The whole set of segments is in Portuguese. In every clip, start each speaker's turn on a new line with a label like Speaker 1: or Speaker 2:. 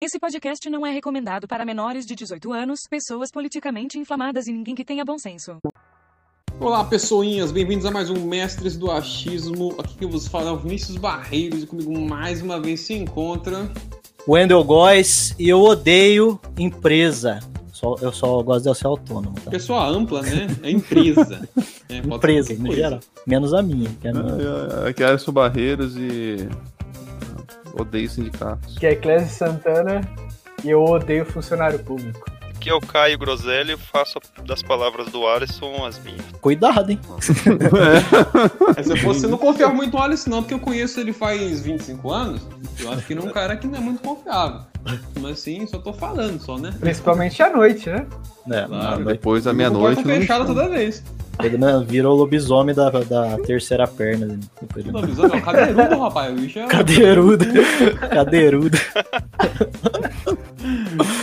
Speaker 1: Esse podcast não é recomendado para menores de 18 anos, pessoas politicamente inflamadas e ninguém que tenha bom senso.
Speaker 2: Olá, pessoinhas, bem-vindos a mais um Mestres do Achismo. Aqui que eu vos falo é o Vinícius Barreiros e comigo mais uma vez se encontra.
Speaker 3: Wendel Góes e eu odeio empresa. Só, eu só gosto de ser autônomo. Tá?
Speaker 2: Pessoa ampla, né? É empresa. É,
Speaker 3: Empresa, no
Speaker 2: coisa.
Speaker 3: geral. Menos a minha. Que é a minha.
Speaker 4: Ah, Aqui é Alisson Barreiros e. Odeio sindicatos.
Speaker 5: que é Clésio Santana e eu odeio funcionário público.
Speaker 6: Aqui é o Caio Groselli, eu faço das palavras do Alisson as minhas.
Speaker 3: Cuidado, hein?
Speaker 2: É, se eu fosse, eu não confiava muito no Alisson, não, porque eu conheço ele faz 25 anos. Eu acho que ele é um cara que não é muito confiável. Mas sim, só tô falando, só, né?
Speaker 5: Principalmente à noite, né?
Speaker 3: É,
Speaker 2: Claro.
Speaker 4: Depois da meia-noite.
Speaker 2: fechada toda vez.
Speaker 3: Ele né, virou o lobisomem da, da terceira perna. né? Depois de-
Speaker 2: Não, visão, não, cadeirudo, rapaz. O bicho é...
Speaker 3: Cadeirudo. Cadeirudo.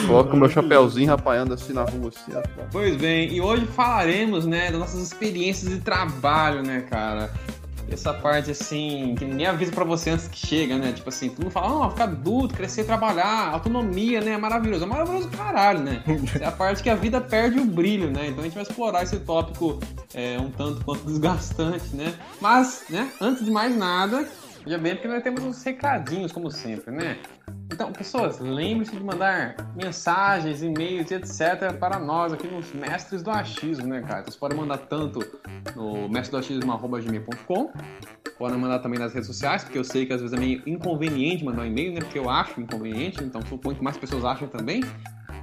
Speaker 4: Coloco o meu chapéuzinho rapaiando assim na rua, assim.
Speaker 2: Pois bem, e hoje falaremos, né, das nossas experiências de trabalho, né, cara? Essa parte, assim, que ninguém avisa pra você antes que chega, né? Tipo assim, todo mundo fala, ah, ficar adulto, crescer, trabalhar, autonomia, né? É maravilhoso. É maravilhoso caralho, né? É a parte que a vida perde o brilho, né? Então a gente vai explorar esse tópico é, um tanto quanto desgastante, né? Mas, né, antes de mais nada, já bem, porque nós temos uns recadinhos, como sempre, né? Então, pessoas, lembre-se de mandar mensagens, e-mails e etc. para nós aqui nos Mestres do Achismo, né, cara? Vocês podem mandar tanto no mestredoachismo.com, podem mandar também nas redes sociais, porque eu sei que às vezes é meio inconveniente mandar um e-mail, né? Porque eu acho inconveniente, então suponho que mais pessoas acham também.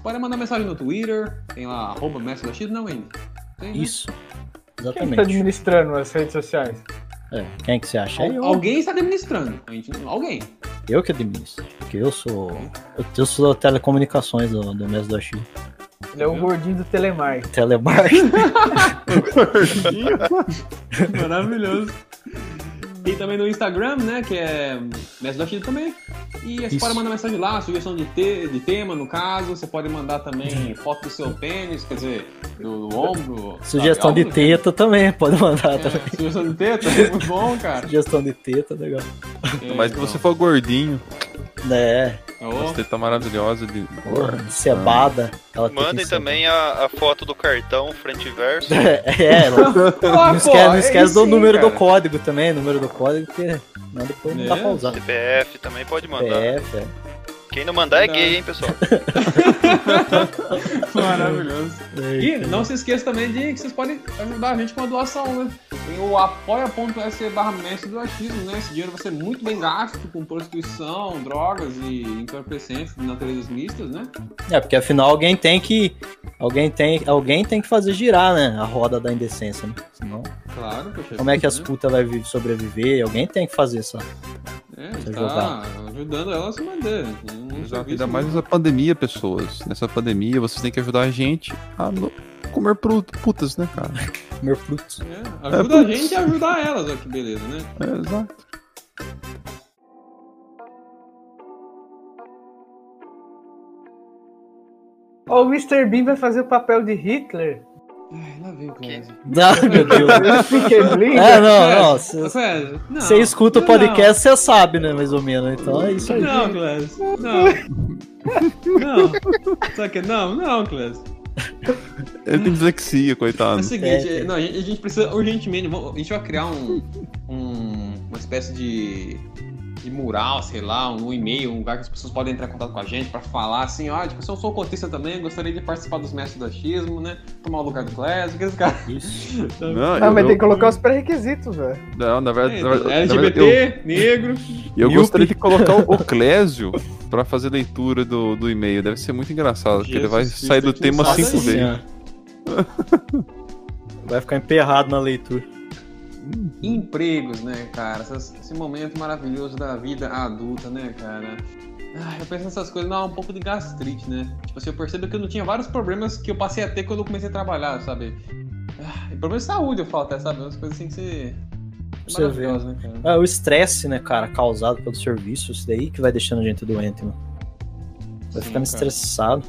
Speaker 2: Podem mandar mensagem no Twitter, tem lá, arroba Mestre do Achismo, não, Andy? Tem, né?
Speaker 3: Isso.
Speaker 5: Quem está
Speaker 3: Exatamente.
Speaker 5: administrando as redes sociais?
Speaker 3: É, Quem que você acha? É
Speaker 2: Al-
Speaker 3: eu,
Speaker 2: Alguém está administrando. A gente, alguém.
Speaker 3: eu que administro. Porque eu sou. Eu, eu sou telecomunicações do, do mês do X.
Speaker 5: Ele é o gordinho do Telemark.
Speaker 3: Telemarketing.
Speaker 2: Maravilhoso. Tem também no Instagram, né? Que é Mestre do Achismo também. E você
Speaker 3: Isso.
Speaker 2: pode mandar mensagem lá, sugestão de, te, de tema, no caso. Você pode mandar também foto do seu pênis, quer dizer, do, do ombro.
Speaker 3: Sugestão
Speaker 2: sabe?
Speaker 3: de teta também, pode mandar também.
Speaker 2: É, sugestão de teta, é muito bom, cara.
Speaker 3: Sugestão de teta, legal.
Speaker 2: É,
Speaker 4: Mas que você for gordinho,
Speaker 3: É,
Speaker 4: você tá maravilhosa de.
Speaker 3: porra, cebada. teta
Speaker 6: Mandem também a, a foto do cartão frente e verso.
Speaker 3: É, não,
Speaker 2: Ah,
Speaker 3: não
Speaker 2: pô,
Speaker 3: esquece, não
Speaker 2: é
Speaker 3: esquece do
Speaker 2: sim,
Speaker 3: número do
Speaker 2: cara.
Speaker 3: código também, número do código, porque não, depois não dá
Speaker 2: É.
Speaker 3: pra usar.
Speaker 6: CPF também pode mandar.
Speaker 3: PF, é.
Speaker 6: Quem não mandar é gay, hein, pessoal?
Speaker 2: Maravilhoso. E não se esqueça também de que vocês podem ajudar a gente com a doação, né? Tem o apoia.se barra mestre do achismo, né? Esse dinheiro vai ser muito bem gasto com prostituição, drogas e entorpecentes de naturezas mistas, né?
Speaker 3: É, porque afinal alguém tem que. Alguém tem, alguém tem que fazer girar, né? A roda da indecência, né? Senão,
Speaker 2: Claro, poxa.
Speaker 3: como é que as
Speaker 2: né?
Speaker 3: putas vai vi- sobreviver? Alguém tem que fazer isso.
Speaker 2: É, tá
Speaker 3: jogar.
Speaker 2: ajudando ela a se manter.
Speaker 4: Exato, ainda mais nessa pandemia, pessoas. Nessa pandemia, vocês têm que ajudar a gente a comer putas, né, cara?
Speaker 3: Comer frutos.
Speaker 2: É, ajuda a gente a ajudar elas, ó, que beleza, né?
Speaker 4: É, exato.
Speaker 5: O Mr. Bean vai fazer o papel de Hitler.
Speaker 2: Ai, lá vem o Clésio.
Speaker 3: Ah, meu Deus.
Speaker 5: Fiquei lindo.
Speaker 3: É, não, não. Você escuta o podcast, você sabe, né? Mais ou menos. Então é isso aí.
Speaker 2: Não, Clésio. Não. Não. Sabe que não? Não, Clésio.
Speaker 4: Ele tem dislexia,
Speaker 2: É
Speaker 4: coitado.
Speaker 2: o seguinte,
Speaker 3: É, é.
Speaker 2: não, a, gente, precisa urgentemente. A gente vai criar um, um- uma espécie de, de mural, sei lá, um e-mail, um lugar que as pessoas podem entrar em contato com a gente pra falar assim, ó, tipo, eu sou cotista também, gostaria de participar dos mestres do achismo, né? Tomar o lugar do Clésio, aqueles caras.
Speaker 3: Isso.
Speaker 4: Não,
Speaker 5: Não,
Speaker 4: eu,
Speaker 5: mas
Speaker 4: eu-
Speaker 5: tem que colocar os pré-requisitos, velho.
Speaker 4: Não, na verdade,
Speaker 2: É,
Speaker 4: na verdade- na
Speaker 2: LGBT,
Speaker 4: verdade,
Speaker 2: negro.
Speaker 4: eu, eu
Speaker 3: Míope.
Speaker 4: gostaria de colocar o, o Clésio pra fazer leitura do, do e-mail. Deve ser muito engraçado, porque ele vai sair do tema
Speaker 2: não
Speaker 4: cinco vezes.
Speaker 3: Vai ficar emperrado na leitura.
Speaker 2: Empregos, né, cara? Essas- esse momento maravilhoso da vida adulta, né, cara? Ah, eu penso nessas coisas, dá um pouco de gastrite, né? Tipo assim, eu percebo que eu não tinha vários problemas que eu passei a ter quando eu comecei a trabalhar, sabe? Ah, problema de saúde eu falo até, sabe? Umas coisas assim que você.
Speaker 3: Você vê.
Speaker 2: né, cara?
Speaker 3: É o estresse, né, cara, causado pelo serviço, isso daí que vai deixando a gente doente, mano. Vai
Speaker 2: Sim,
Speaker 3: ficando
Speaker 2: cara.
Speaker 3: estressado.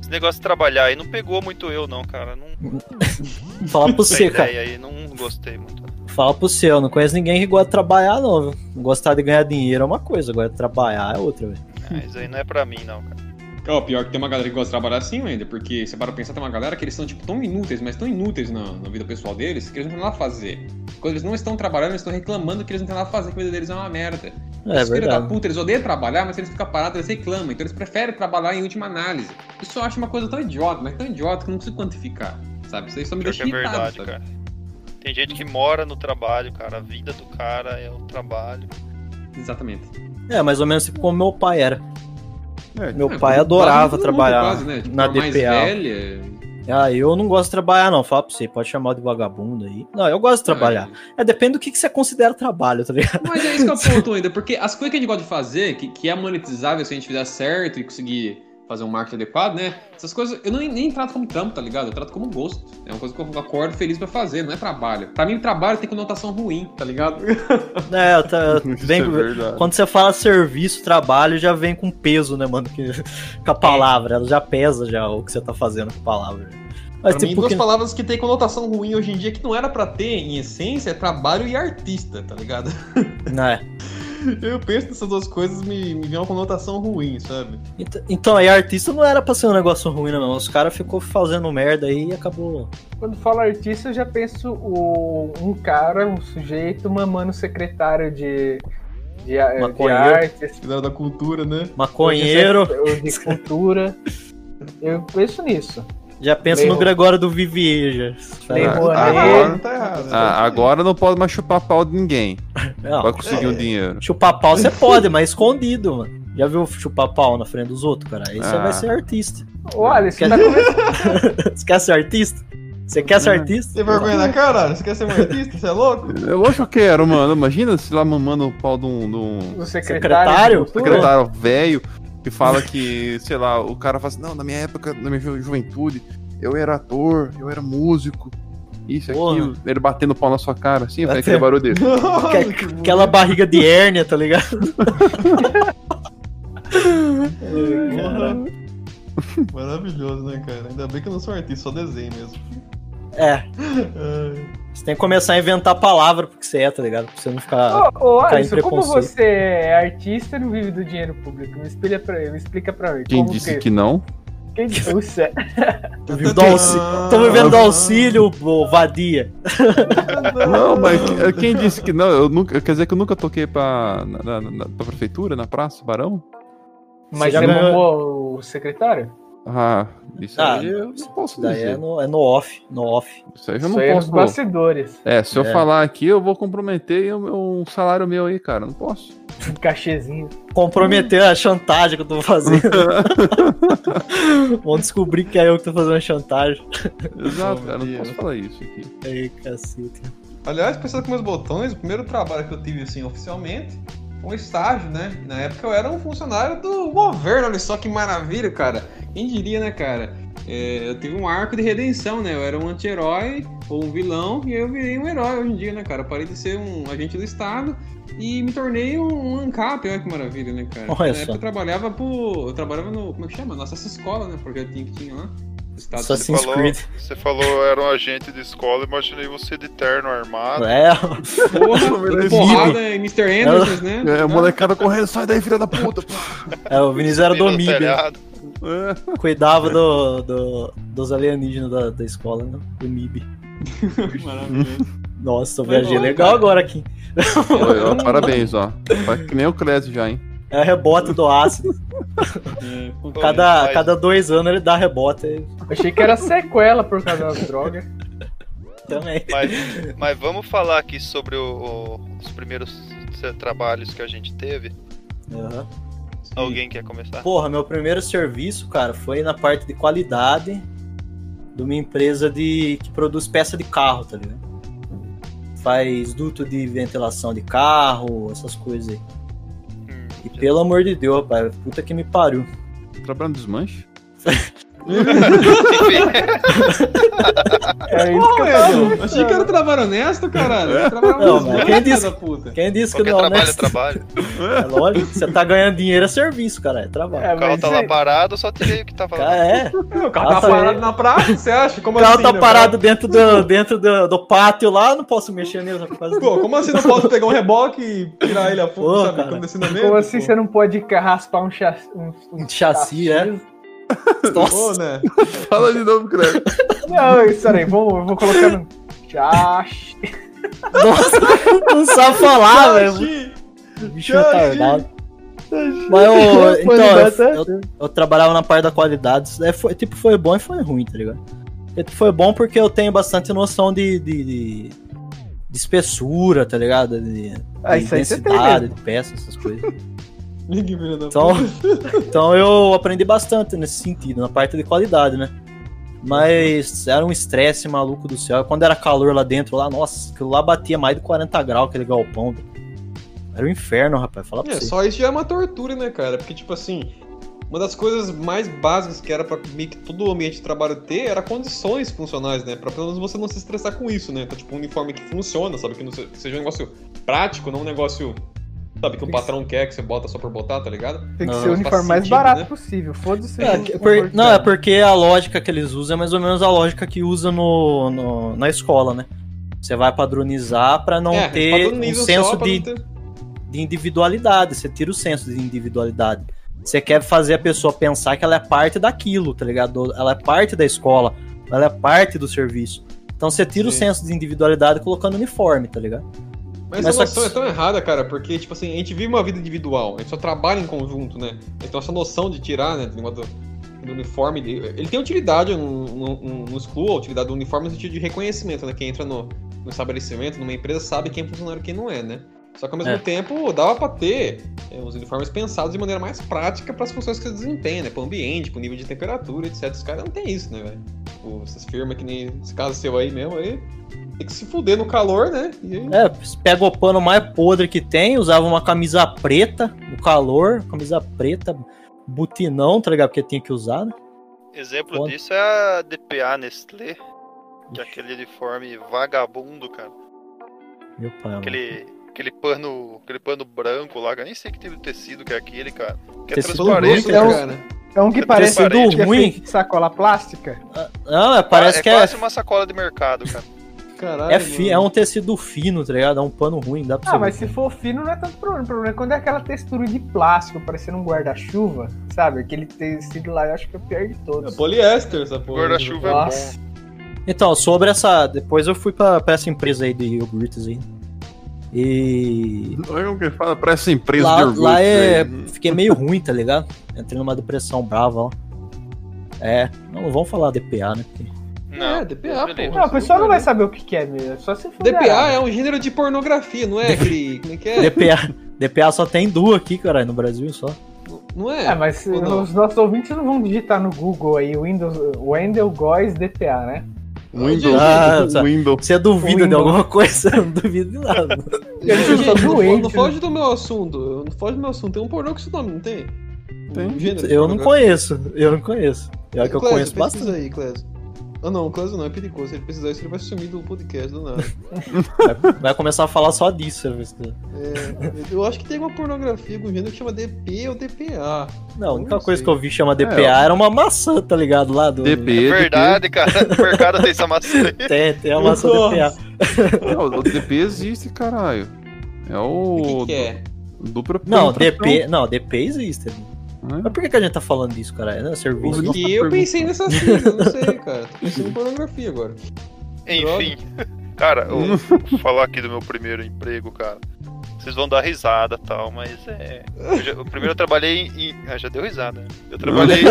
Speaker 6: Esse negócio de trabalhar aí não pegou muito eu, não, cara. Não
Speaker 3: Fala pro
Speaker 6: essa
Speaker 3: você, cara.
Speaker 6: aí, não gostei muito.
Speaker 3: Fala pro seu, não conheço ninguém que gosta de trabalhar, não, viu? Gostar de ganhar dinheiro é uma coisa, agora trabalhar é outra, velho.
Speaker 6: Ah, isso aí não é pra mim, não, cara.
Speaker 2: Ó, pior que tem uma galera que gosta de trabalhar assim ainda, porque você para pensar, tem uma galera que eles são, tipo, tão inúteis, mas tão inúteis na, na vida pessoal deles, que eles não têm nada a fazer. Quando eles não estão trabalhando, eles estão reclamando que eles não têm nada a fazer, que a vida deles é uma merda.
Speaker 3: É
Speaker 2: Os filhos da puta, eles odeiam trabalhar, mas eles ficam parados, eles reclamam. Então eles preferem trabalhar em última análise. Isso eu acho uma coisa tão idiota, mas tão idiota que eu não consigo quantificar. Sabe? Isso aí só me
Speaker 6: Pior
Speaker 2: deixa
Speaker 6: é
Speaker 2: irritado,
Speaker 6: verdade,
Speaker 2: sabe?
Speaker 6: cara. Tem gente que mora no trabalho, cara. A vida do cara é o trabalho.
Speaker 2: Exatamente.
Speaker 3: É, mais ou menos tipo como meu pai era.
Speaker 4: É,
Speaker 3: Meu
Speaker 2: É,
Speaker 3: pai adorava
Speaker 2: mundo,
Speaker 3: trabalhar
Speaker 2: quase, né? Tipo,
Speaker 3: na
Speaker 2: a mais
Speaker 3: DPA.
Speaker 2: velha.
Speaker 3: Ah, eu não gosto de trabalhar, não. Fala pra você, pode chamar de vagabundo aí. Não, eu gosto de trabalhar. É, depende do que, que você considera trabalho, tá ligado?
Speaker 2: Mas é isso que eu ponto ainda, porque as coisas que a gente gosta de fazer, que, que é monetizável se a gente fizer certo e conseguir fazer um marketing adequado, né? Essas coisas eu nem, nem trato como trampo, tá ligado? Eu trato como gosto. É uma coisa que eu acordo feliz pra fazer, não é trabalho. Pra mim, trabalho tem conotação ruim, tá ligado?
Speaker 3: É, eu tá, vem,
Speaker 4: é
Speaker 3: quando você fala serviço, trabalho, já vem com peso, né, mano? Que, com a palavra, ela já pesa já o que você tá fazendo com a palavra. Mas
Speaker 2: pra mim,
Speaker 3: tipo,
Speaker 2: duas
Speaker 3: que,
Speaker 2: palavras que tem conotação ruim hoje em dia que não era pra ter, em essência, é trabalho e artista, tá ligado?
Speaker 3: né?
Speaker 2: Eu penso nessas duas coisas me, me vem uma conotação ruim, sabe?
Speaker 3: Ent- Então, aí artista não era pra ser um negócio ruim, não. Os caras ficou fazendo merda aí e acabou.
Speaker 5: Quando falo artista, eu já penso o, um cara, um sujeito mamando secretário de, de, de artes,
Speaker 2: da cultura, né?
Speaker 3: Maconheiro.
Speaker 5: de cultura. Eu penso nisso.
Speaker 3: Já pensa no Gregório do Vivier, já.
Speaker 4: Ah, agora-
Speaker 2: não tá errado.
Speaker 4: Ah, agora não pode mais chupar pau de ninguém.
Speaker 3: Não,
Speaker 4: Vai conseguir um dinheiro.
Speaker 3: chupar pau você pode, mas escondido, mano. Já viu chupar pau na frente dos outros, cara? Aí você
Speaker 4: Ah.
Speaker 3: vai ser artista.
Speaker 5: Olha, você
Speaker 3: Quer-
Speaker 5: tá começando.
Speaker 3: Você quer ser artista? Você quer ser artista?
Speaker 2: Tem vergonha na cara? Você quer ser um artista? Você é louco?
Speaker 4: Eu acho que eu quero, mano. Imagina se lá mamando o pau de um, de um
Speaker 5: O
Speaker 3: Secretário?
Speaker 5: secretário
Speaker 4: velho que fala que, sei lá, o cara fala assim, não, na minha época, na minha ju- juventude, eu era ator, eu era músico, isso,
Speaker 3: Porra.
Speaker 4: aquilo. Ele batendo pau na sua cara, assim, faz aquele barulho dele.
Speaker 3: Que- Aquela barriga de hérnia, tá ligado?
Speaker 2: Maravilhoso, né, cara? Ainda bem que eu não sou artista, só desenho mesmo.
Speaker 3: É, você tem que começar a inventar palavra porque você é, tá ligado? Pra você não ficar.
Speaker 5: Ô, ô Alisson, como você é artista e não vive do dinheiro público? Me explica pra, me explica pra mim.
Speaker 4: Quem
Speaker 5: como
Speaker 4: disse
Speaker 5: que...
Speaker 4: que não?
Speaker 5: Quem disse? O cé-
Speaker 3: Tô vivendo do auxílio, tô vivendo do auxílio, ô, vadia.
Speaker 4: Não, mas eh, quem disse que não? Eu nunca, quer dizer que eu nunca toquei pra, na, na- na- pra prefeitura, na praça, Barão?
Speaker 5: Mas
Speaker 3: já
Speaker 5: você
Speaker 3: ganhou-
Speaker 5: o secretário?
Speaker 4: Ah, isso
Speaker 3: Ah,
Speaker 4: aí eu não posso
Speaker 3: Isso daí
Speaker 4: dizer.
Speaker 3: é no, é no off, no off.
Speaker 4: Isso aí eu
Speaker 5: Isso
Speaker 4: não
Speaker 5: aí é
Speaker 4: posso. pô.
Speaker 5: bastidores.
Speaker 4: É, se eu
Speaker 3: É.
Speaker 4: falar aqui, eu vou comprometer o meu- um salário meu aí, cara. Não posso.
Speaker 5: Um cachezinho.
Speaker 3: Comprometer a chantagem que eu tô fazendo. Vão descobrir que é eu que tô fazendo a chantagem.
Speaker 4: Exato, cara. Não posso falar isso aqui.
Speaker 3: Aí, cacete.
Speaker 2: Aliás, pensando com meus botões, o primeiro trabalho que eu tive, assim, oficialmente, um estágio, né? Na época eu era um funcionário do governo, olha só que maravilha, cara. Quem diria, né, cara? É, eu tive um arco de redenção, né? Eu era um anti-herói ou um vilão e eu virei um herói hoje em dia, né, cara? Eu parei de ser um agente do Estado e me tornei um, um ANCAP, olha que maravilha, né, cara?
Speaker 3: Olha
Speaker 2: Na época eu trabalhava pro. Eu trabalhava no. Como é que chama? Nossa essa escola, né? Projetinho que tinha lá. Estado
Speaker 3: Só
Speaker 6: Você
Speaker 3: Assassin's
Speaker 6: falou,
Speaker 3: Creed.
Speaker 6: você falou era um agente de escola, imaginei você de terno armado.
Speaker 3: É,
Speaker 2: Porra, porrada em Mr. Anderson, né?
Speaker 4: É, molecada correndo, sai daí, filha da puta.
Speaker 3: é, o Vinícius era do MIB.
Speaker 4: É.
Speaker 3: cuidava do, do- dos alienígenas da, da escola, né? Do MIB.
Speaker 2: Maravilhoso.
Speaker 3: Nossa, eu viajei legal
Speaker 2: cara.
Speaker 3: agora aqui.
Speaker 4: Ó, parabéns, ó. Faz que nem o Clésio já, hein?
Speaker 3: É rebote do ácido.
Speaker 2: É,
Speaker 3: Cada, cada dois anos ele dá rebote
Speaker 5: Achei que era sequela por causa das drogas.
Speaker 3: também.
Speaker 6: Mas, mas vamos falar aqui sobre o- o- os primeiros trabalhos que a gente teve.
Speaker 3: Aham.
Speaker 6: Alguém quer começar?
Speaker 3: Porra, meu primeiro serviço, cara, foi na parte de qualidade de uma empresa de que produz peça de carro, tá ligado? Faz duto de ventilação de carro, essas coisas aí. E pelo amor de Deus, rapaz, puta que me pariu.
Speaker 4: Trabalhando desmanche?
Speaker 5: É isso que eu
Speaker 2: achei que era trabalho honesto, caralho. Trabalho
Speaker 3: Não, mas quem disse-
Speaker 2: da puta.
Speaker 3: Quem disse que não é
Speaker 6: trabalho é
Speaker 3: honesto?
Speaker 6: trabalho.
Speaker 3: É lógico, você tá ganhando dinheiro é serviço, cara, é trabalho.
Speaker 5: É,
Speaker 6: O carro tá lá
Speaker 5: é-
Speaker 6: parado, eu só tirei o que tava lá.
Speaker 3: Cara, é.
Speaker 2: O carro
Speaker 3: Nossa,
Speaker 2: tá parado
Speaker 3: é.
Speaker 2: na praça, você acha? Como
Speaker 3: O carro
Speaker 2: assim,
Speaker 3: tá
Speaker 2: né,
Speaker 3: parado dentro, do, dentro do, do pátio lá, não posso mexer nele.
Speaker 2: Pô, como assim não posso pegar um reboque e tirar ele a fundo,
Speaker 3: Pô,
Speaker 2: sabe?
Speaker 3: cara.
Speaker 2: Quando ensinamento?
Speaker 5: Como assim
Speaker 2: pô?
Speaker 5: você não pode raspar um chassi? Um,
Speaker 3: Um chassi, é? Nossa,
Speaker 2: né?
Speaker 4: Fala de novo, Craig.
Speaker 5: Não, isso aí, vou, eu vou colocando. Chassi.
Speaker 3: nossa, não sabe falar, velho. Bicho retardado. Mas eu, então, eu, eu, eu trabalhava na parte da qualidade. Isso daí foi, tipo, foi bom e foi ruim, tá ligado? Tipo, Foi bom porque eu tenho bastante noção de, de, de, de espessura, tá ligado? De, de
Speaker 5: Ah,
Speaker 3: densidade,
Speaker 5: mesmo.
Speaker 3: de peça, essas coisas.
Speaker 2: Que filho da
Speaker 3: Então, então eu aprendi bastante nesse sentido, na parte de qualidade, né? Mas era um estresse maluco do céu. Quando era calor lá dentro, lá, nossa, aquilo lá batia mais de 40 graus, aquele galpão. Era um inferno, rapaz. Fala pra
Speaker 2: É,
Speaker 3: você.
Speaker 2: só isso já é uma tortura, né, cara? Porque, tipo assim, uma das coisas mais básicas que era pra meio que todo o ambiente de trabalho ter era condições funcionais, né? Pra pelo menos você não se estressar com isso, né? Então, tipo, um uniforme que funciona, sabe? Que, não que seja um negócio prático, não um negócio, sabe? Que o patrão quer que você bota só por botar, tá ligado?
Speaker 5: Tem que
Speaker 3: Não,
Speaker 5: ser o uniforme mais
Speaker 2: sentido,
Speaker 5: barato
Speaker 2: né?
Speaker 5: possível. Foda-se.
Speaker 3: É,
Speaker 5: o
Speaker 3: por- não, é porque a lógica que eles usam é mais ou menos a lógica que usa no, no- na escola, né? Você vai padronizar pra não
Speaker 2: é,
Speaker 3: ter um senso de,
Speaker 2: ter-
Speaker 3: de individualidade. Você tira o senso de individualidade. Você quer fazer a pessoa pensar que ela é parte daquilo, tá ligado? Ela é parte da escola, ela é parte do serviço. Então você tira o
Speaker 2: Sim.
Speaker 3: senso de individualidade colocando uniforme, tá ligado?
Speaker 2: Mas,
Speaker 3: Mas
Speaker 2: essa
Speaker 3: só que-
Speaker 2: noção é tão errada, cara, porque, tipo assim, a gente vive uma vida individual, a gente só trabalha em conjunto, né? Então essa noção de tirar, né, do, do, uniforme, de- ele tem utilidade no, no, no school, a utilidade do uniforme no sentido de reconhecimento, né? Quem entra no, no estabelecimento, numa empresa, sabe quem é funcionário e quem não é, né? Só que ao mesmo
Speaker 3: É.
Speaker 2: tempo dava pra ter é, os uniformes pensados de maneira mais prática para as funções que você desempenha, né? Para o ambiente, para o nível de temperatura, etc. Os caras não tem isso, né, velho? Tipo, essas firmas que nem esse caso seu aí mesmo, aí tem que se fuder no calor, né? E aí-
Speaker 3: É, pega o pano mais podre que tem, usava uma camisa preta no calor, camisa preta, butinão, tá ligado? Porque tinha que usar, né?
Speaker 6: Exemplo
Speaker 3: Foda.
Speaker 6: disso é a DPA Nestlé, que é aquele uniforme vagabundo, cara.
Speaker 3: Meu pai, mano.
Speaker 6: Aquele, aquele pano, aquele pano branco lá, que eu nem sei que tipo de tecido que é aquele, cara. Que é
Speaker 3: Tecido
Speaker 6: transparente.
Speaker 3: grosso,
Speaker 5: é um-
Speaker 2: cara.
Speaker 5: É um que
Speaker 6: Tecido
Speaker 5: parece que é
Speaker 3: ruim.
Speaker 5: de sacola plástica.
Speaker 3: Não, é, parece
Speaker 6: é
Speaker 3: que é,
Speaker 6: quase uma sacola de mercado, cara.
Speaker 2: Caralho,
Speaker 3: é, fi- é um tecido fino, tá ligado? É um pano ruim, dá pra
Speaker 5: Ah, mas
Speaker 3: ver.
Speaker 5: se for fino não é tanto problema. O problema é quando é aquela textura de plástico, parecendo um guarda-chuva, sabe? Aquele tecido lá, eu acho que é o pior de
Speaker 2: É
Speaker 5: todos.
Speaker 2: poliéster essa porra.
Speaker 6: Guarda-chuva é bom.
Speaker 3: Então, sobre essa. Depois eu fui pra, pra essa empresa aí de iogurtes aí. E.
Speaker 4: Olha como que fala pra essa empresa
Speaker 3: Lá,
Speaker 4: de orgulho.
Speaker 3: lá é.
Speaker 4: velho.
Speaker 3: Fiquei meio ruim, tá ligado? Entrei numa depressão brava, ó. É, não, não vamos falar DPA, né? Porque-
Speaker 6: Não,
Speaker 2: É, DPA, pô.
Speaker 5: Não, o pessoal não vai saber o que que é mesmo. é Só se for.
Speaker 2: DPA é um gênero de pornografia, não é aquele. Como é que é?
Speaker 3: DPA, DPA só tem duas aqui, cara, no Brasil só.
Speaker 2: Não é?
Speaker 5: É, mas
Speaker 2: não?
Speaker 5: os nossos ouvintes não vão digitar no Google aí Windows, Wendell Góes DPA, né?
Speaker 4: Windows.
Speaker 3: Ah, tá.
Speaker 4: Windows.
Speaker 3: Você duvida de
Speaker 5: Windows.
Speaker 3: alguma coisa? Eu não duvido de nada.
Speaker 2: Gente, não,
Speaker 5: doente,
Speaker 2: não foge do meu assunto. Não foge do meu assunto. Tem um pornô com esse nome, não tem?
Speaker 4: Tem.
Speaker 2: Um gênero de
Speaker 3: Eu não conheço, eu não conheço. Pior que eu
Speaker 2: Clésio,
Speaker 3: conheço bastante.
Speaker 2: aí, Clésio. Ah não, o Clésio não, é perigoso. Se ele precisar isso, ele vai sumir do podcast do nada.
Speaker 3: Vai, vai começar a falar só disso. você vê se-
Speaker 2: É, eu acho que tem uma pornografia com um gênero que chama DP ou DPA.
Speaker 3: Não, a única
Speaker 2: Não
Speaker 3: coisa que eu vi chama DPA
Speaker 4: É,
Speaker 3: era uma maçã, tá ligado? Lá do.
Speaker 4: DP,
Speaker 6: É verdade, cara. No mercado tem essa maçã.
Speaker 3: Tem, tem a maçã
Speaker 2: Nossa.
Speaker 3: DPA.
Speaker 4: Não, o DP existe, caralho. É
Speaker 2: O
Speaker 4: o.
Speaker 2: que, que é?
Speaker 4: Dupla
Speaker 3: Não, DP. Não, DP existe.
Speaker 4: Né?
Speaker 3: Mas por que, que a gente tá falando disso, cara? É serviço.
Speaker 2: Porque eu pensei nessa sigla, não sei, cara. Tô pensando em pornografia agora.
Speaker 6: Enfim. Cara, eu vou falar aqui do meu primeiro emprego, cara. Vocês vão dar risada e tal, mas é. eu já- o primeiro eu trabalhei em. Ah, já deu risada. né? Eu trabalhei.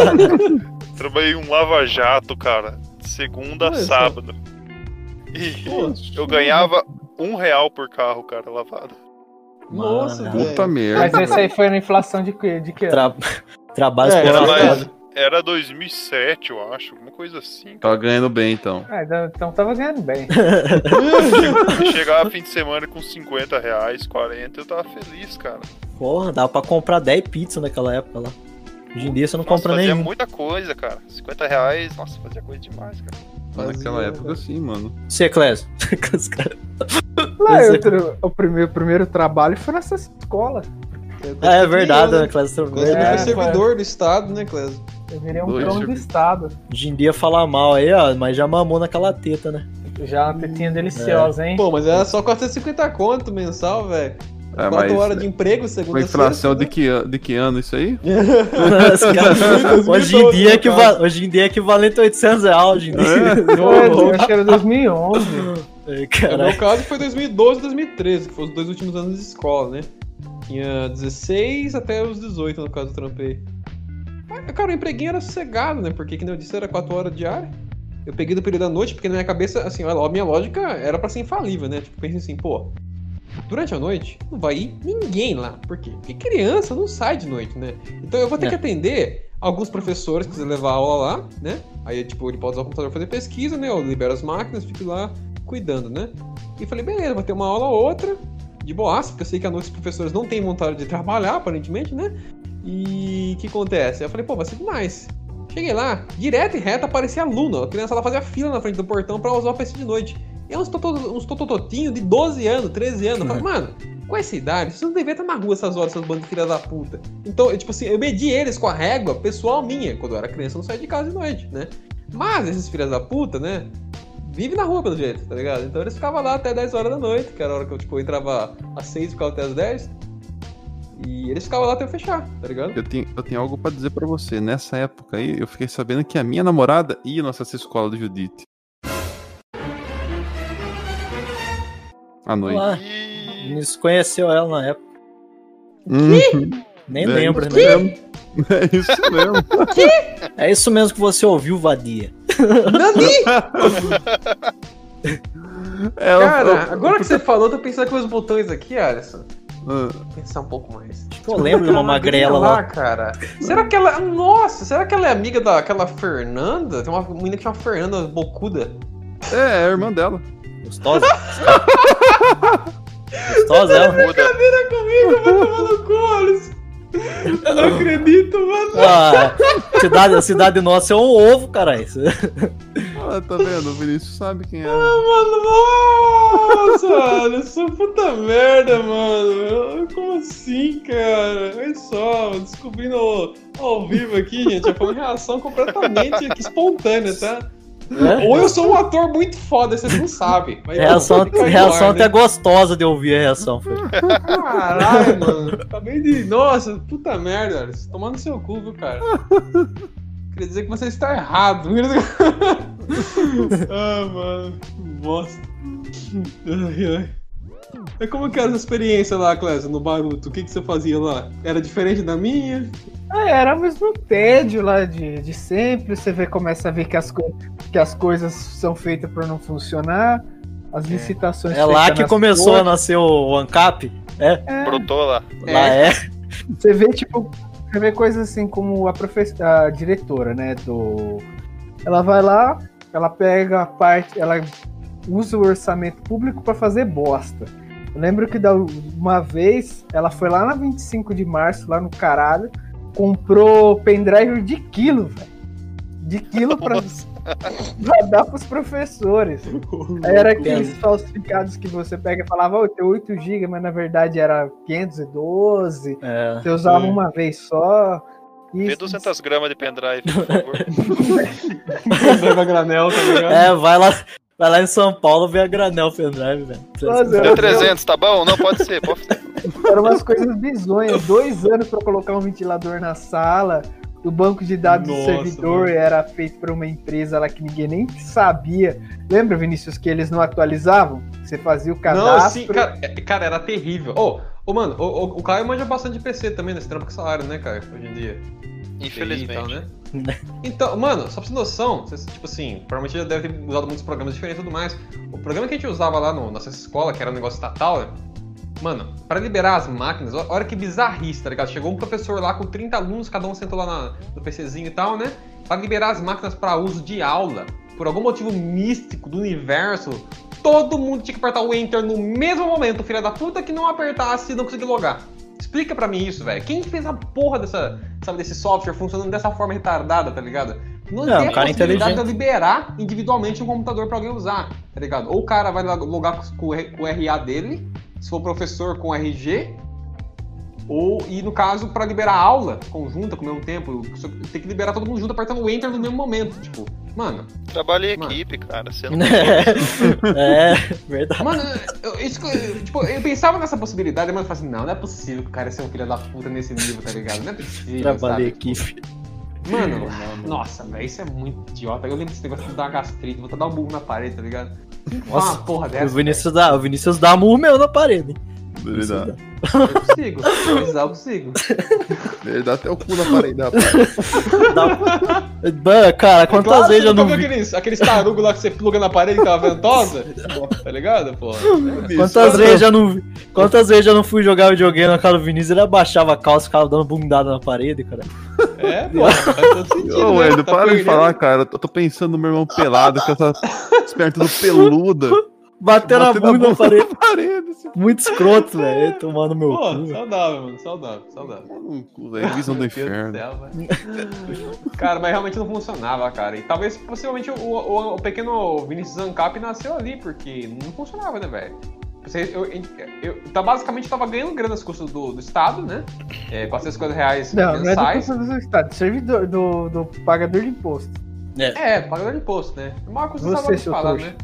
Speaker 6: trabalhei em um lava-jato, cara. de Segunda a sábado. E eu ganhava um real por carro, cara, lavado.
Speaker 2: Nossa,
Speaker 3: Mano.
Speaker 4: Puta merda.
Speaker 5: Mas esse aí foi na inflação de que, de que ano?
Speaker 3: Tra... Trabalho
Speaker 2: É,
Speaker 6: Era, era 2007, eu acho, alguma coisa assim. cara.
Speaker 4: Tava ganhando bem, então.
Speaker 5: Ah, então- então tava ganhando bem.
Speaker 6: Chegava fim de semana com 50 reais, 40, eu tava feliz, cara.
Speaker 3: Porra, dava pra comprar 10 pizzas naquela época lá. Hoje em dia você não
Speaker 6: Nossa,
Speaker 3: compra
Speaker 6: fazia
Speaker 3: nenhum.
Speaker 6: muita coisa, cara. 50 reais, nossa, fazia coisa demais, cara.
Speaker 4: Naquela época, sim, mano.
Speaker 3: Você, Clésio. Os caras-
Speaker 5: Lá,
Speaker 3: é.
Speaker 5: eu tra- o primeiro, primeiro trabalho foi nessa escola.
Speaker 3: Ah, é verdade,
Speaker 2: né?
Speaker 3: né, Clésio?
Speaker 2: Quando você
Speaker 5: É,
Speaker 2: foi servidor do Estado, né, Clésio?
Speaker 5: Eu virei um trono do estado.
Speaker 3: Hoje em dia falar mal aí, ó, mas já mamou naquela teta, né?
Speaker 5: Já uma tetinha deliciosa, hein?
Speaker 2: Pô, mas era só 450 conto mensal, velho.
Speaker 4: É,
Speaker 2: 4
Speaker 4: mas
Speaker 2: horas de emprego, segunda
Speaker 4: uma inflação de que, de que ano isso aí?
Speaker 3: Os caras- hoje, em dia é equiva- hoje em dia é equivalente a 800 reais, hoje em dia.
Speaker 5: É, eu acho que era 2011.
Speaker 3: É,
Speaker 2: No meu caso foi 2012 e 2013, que foram os dois últimos anos de escola, né? Tinha 16 até os 18, no caso, eu trampei. Mas, cara, o empreguinho era sossegado, né? Porque, como eu disse, era 4 horas diária. Eu peguei do período da noite, porque na minha cabeça, assim, a minha lógica era pra ser infalível, né? Tipo, pensei assim, pô, durante a noite não vai ir ninguém lá. Por quê? Porque criança não sai de noite, né? Então eu vou ter
Speaker 3: É.
Speaker 2: que atender alguns professores que quiserem levar a aula lá, né? Aí, tipo, ele pode usar o computador pra fazer pesquisa, né? Eu libero as máquinas, fico lá cuidando, né? E falei, beleza, vou ter uma aula ou outra, de boaça, porque eu sei que à noite os professores não têm vontade de trabalhar, aparentemente, né? E o que acontece? Eu falei, pô, vai ser demais. Cheguei lá, direto e reto aparecia aluno. A criança ela fazia fila na frente do portão pra usar o PC de noite. E é uns, toto, uns totototinhos de 12 anos, 13 anos. Eu falei, mano, com essa idade, vocês não deveriam estar na rua essas horas, seus bandos de filha da puta. Então, eu, tipo assim, eu medi eles com a régua pessoal minha. Quando eu era criança, eu não saía de casa de noite, né? Mas esses filhas da puta, né? Vive na rua, pelo jeito, tá ligado? Então eles ficavam lá até 10 horas da noite, que era a hora que eu, tipo, eu entrava às 6 e ficava até às 10. E eles ficavam lá até eu fechar, tá ligado?
Speaker 4: Eu tenho, eu tenho algo pra dizer pra você. Nessa época aí, eu fiquei sabendo que a minha namorada ia nessa escola do Judite. À noite.
Speaker 3: Lá. Vinícius conheceu ela na época.
Speaker 4: Uhum.
Speaker 3: Nem
Speaker 4: É
Speaker 3: lembra,
Speaker 4: isso
Speaker 3: né?
Speaker 4: mesmo. É isso mesmo.
Speaker 3: É isso mesmo que você ouviu, Vadia.
Speaker 4: Ela
Speaker 2: Cara,
Speaker 4: falou-
Speaker 2: agora que você falou, eu tô pensando com os botões aqui, Alisson.
Speaker 4: Ah,
Speaker 2: Vou pensar um pouco mais.
Speaker 3: Acho que eu lembro de uma magrela lá.
Speaker 2: cara. Será que ela. Nossa, será que ela é amiga daquela Fernanda? Tem uma menina que chama Fernanda Bocuda.
Speaker 4: É, é a irmã dela.
Speaker 3: Gostosa? Gostosa ela?
Speaker 6: Muda.
Speaker 2: comigo, vai tomar no cu. Eu não acredito, mano.
Speaker 3: Ah, cidade, a cidade nossa é um ovo, caralho.
Speaker 4: Ah, tá vendo? O Vinícius sabe quem é.
Speaker 2: Mano, nossa, Alisson, puta merda, mano. Como assim, cara? Olha só, descobrindo ao, vivo aqui, gente. Foi uma reação completamente espontânea, tá?
Speaker 3: É?
Speaker 2: Ou eu sou um ator muito foda, vocês não sabem. Mas,
Speaker 3: Reação,
Speaker 2: no
Speaker 3: reação até
Speaker 2: né?
Speaker 3: gostosa de ouvir a reação.
Speaker 2: Caralho, mano. Acabei de. Nossa, puta merda, no seu cu, viu, cara? Queria dizer que você está errado. ah, mano. Bosta. Ai, ai. E como que era essa experiência lá, Clésia, no Baruto? O que, que você fazia lá? Era diferente da minha?
Speaker 5: Ah, era o mesmo tédio lá de, de sempre. Você vê, começa a ver que as, co- que as coisas são feitas para não funcionar. As licitações
Speaker 3: É lá que começou a nascer o ANCAP. É,
Speaker 6: Brotou lá.
Speaker 3: lá é.
Speaker 5: Você vê, tipo, você vê coisas assim como a, a diretora, né, do... Ela vai lá, ela pega a parte, ela usa o orçamento público pra fazer bosta. Eu lembro que da uma vez, ela foi lá na 25 de março, lá no caralho, comprou pendrive de quilo, velho. De quilo pra, pra dar pros professores. Aí era aqueles falsificados que você pega e falava, oh, tem 8 GB, mas na verdade era 512.
Speaker 3: é.
Speaker 5: Você usava
Speaker 2: Sim.
Speaker 5: uma vez só.
Speaker 6: Vê
Speaker 5: Isso.
Speaker 6: 200 gramas de pendrive, por favor.
Speaker 2: Granel, tá ligado?
Speaker 3: É, vai lá, vai lá em São Paulo ver a granel pendrive, velho.
Speaker 6: Deu 300, tá bom? Não, pode ser. Pode ser.
Speaker 5: Eram umas coisas bizonhas. Dois anos pra colocar um ventilador na sala. O banco de dados
Speaker 2: Nossa,
Speaker 5: do servidor
Speaker 2: mano.
Speaker 5: era feito por uma empresa lá que ninguém nem sabia. Lembra, Vinícius, que eles não atualizavam? Você fazia o
Speaker 2: Não,
Speaker 5: cadastro.
Speaker 2: sim, cara, é- cara, era terrível. Ô, ô, mano, o, o, o Caio manja bastante de PC também, né? Você trampa com salário, né, Caio, hoje em dia?
Speaker 6: Infelizmente.
Speaker 2: E tal, né? Então, mano, só pra você ter noção, tipo assim, provavelmente já deve ter usado muitos programas diferentes e tudo mais. O programa que a gente usava lá no, nossa escola, que era um negócio estatal, né? Mano, pra liberar as máquinas, olha que bizarrice, tá ligado? Chegou um professor lá com 30 alunos, cada um sentou lá na- no PCzinho e tal, né? Pra liberar as máquinas pra uso de aula, por algum motivo místico do universo, todo mundo tinha que apertar o Enter no mesmo momento, filha da puta, que não apertasse e não conseguia logar. Explica pra mim isso, velho. Quem que fez a porra dessa, sabe, desse software funcionando dessa forma retardada, tá ligado? Não,
Speaker 3: Não,
Speaker 2: tem a
Speaker 3: cara
Speaker 2: possibilidade de liberar individualmente um computador pra alguém usar, tá ligado? Ou o cara vai logar com o RA dele, se for professor com RG, ou, e no caso, pra liberar aula conjunta com o mesmo tempo, tem que liberar todo mundo junto apertando o Enter no mesmo momento. Tipo, mano,
Speaker 6: Trabalho em
Speaker 2: Mano.
Speaker 6: equipe, cara. Você não
Speaker 3: é, verdade.
Speaker 2: Mano, eu, isso, tipo, eu pensava nessa possibilidade, mas eu falei assim, não, não é possível que o cara seja um filho da puta nesse nível, tá ligado? Não é possível.
Speaker 3: Trabalhei
Speaker 2: sabe?
Speaker 3: equipe.
Speaker 2: Mano, nossa, velho, isso é muito idiota. Eu lembro desse negócio de dar uma gastrite, vou dar um burro na parede, tá ligado?
Speaker 3: Nossa,
Speaker 2: uma porra
Speaker 3: O
Speaker 2: dessa?
Speaker 3: Vinícius dá, o Vinícius dá murro meu na parede.
Speaker 4: Ele dá,
Speaker 2: velho? Eu consigo, se precisar, eu consigo.
Speaker 4: ele dá até o cu na parede, rapaz.
Speaker 3: Dá- Cara, quantas
Speaker 2: Claro,
Speaker 3: vezes eu não vi.
Speaker 2: viu aqueles, aqueles tarugo lá que você pluga na parede que tava ventosa? Tá ligado, pô?
Speaker 3: Quantas vezes eu não. Quantas vezes eu não fui jogar videogame na cara do Vinícius, ele abaixava a calça e ficava dando bundada na parede, cara.
Speaker 2: É, pô, faz todo sentido.
Speaker 4: Ô,
Speaker 2: né? Tá
Speaker 4: para de falar, cara. Eu tô pensando no meu irmão pelado com essa pernas tudo peluda.
Speaker 3: Bateu na
Speaker 4: Batendo
Speaker 3: bunda na parede.
Speaker 4: na parede. Assim.
Speaker 3: Muito escroto, velho. Tomando meu
Speaker 2: Pô,
Speaker 3: cu.
Speaker 2: saudável, mano, saudável, saudável.
Speaker 4: Um cu, velho. Visão do inferno.
Speaker 2: céu, velho. cara, mas realmente não funcionava, cara. E talvez, possivelmente, o, o, o pequeno Vinicius Ancap nasceu ali, porque não funcionava, né, velho? Você- Eu, eu, eu- tá, basicamente eu tava ganhando grana nas custas do, do Estado, né? É, 450 reais
Speaker 5: Não, não é do
Speaker 2: mensais.
Speaker 5: custo do Estado, servidor do, do pagador de imposto.
Speaker 2: É, pagador de imposto, né? É uma coisa
Speaker 5: Você,
Speaker 2: que você
Speaker 5: seu
Speaker 2: falar, né?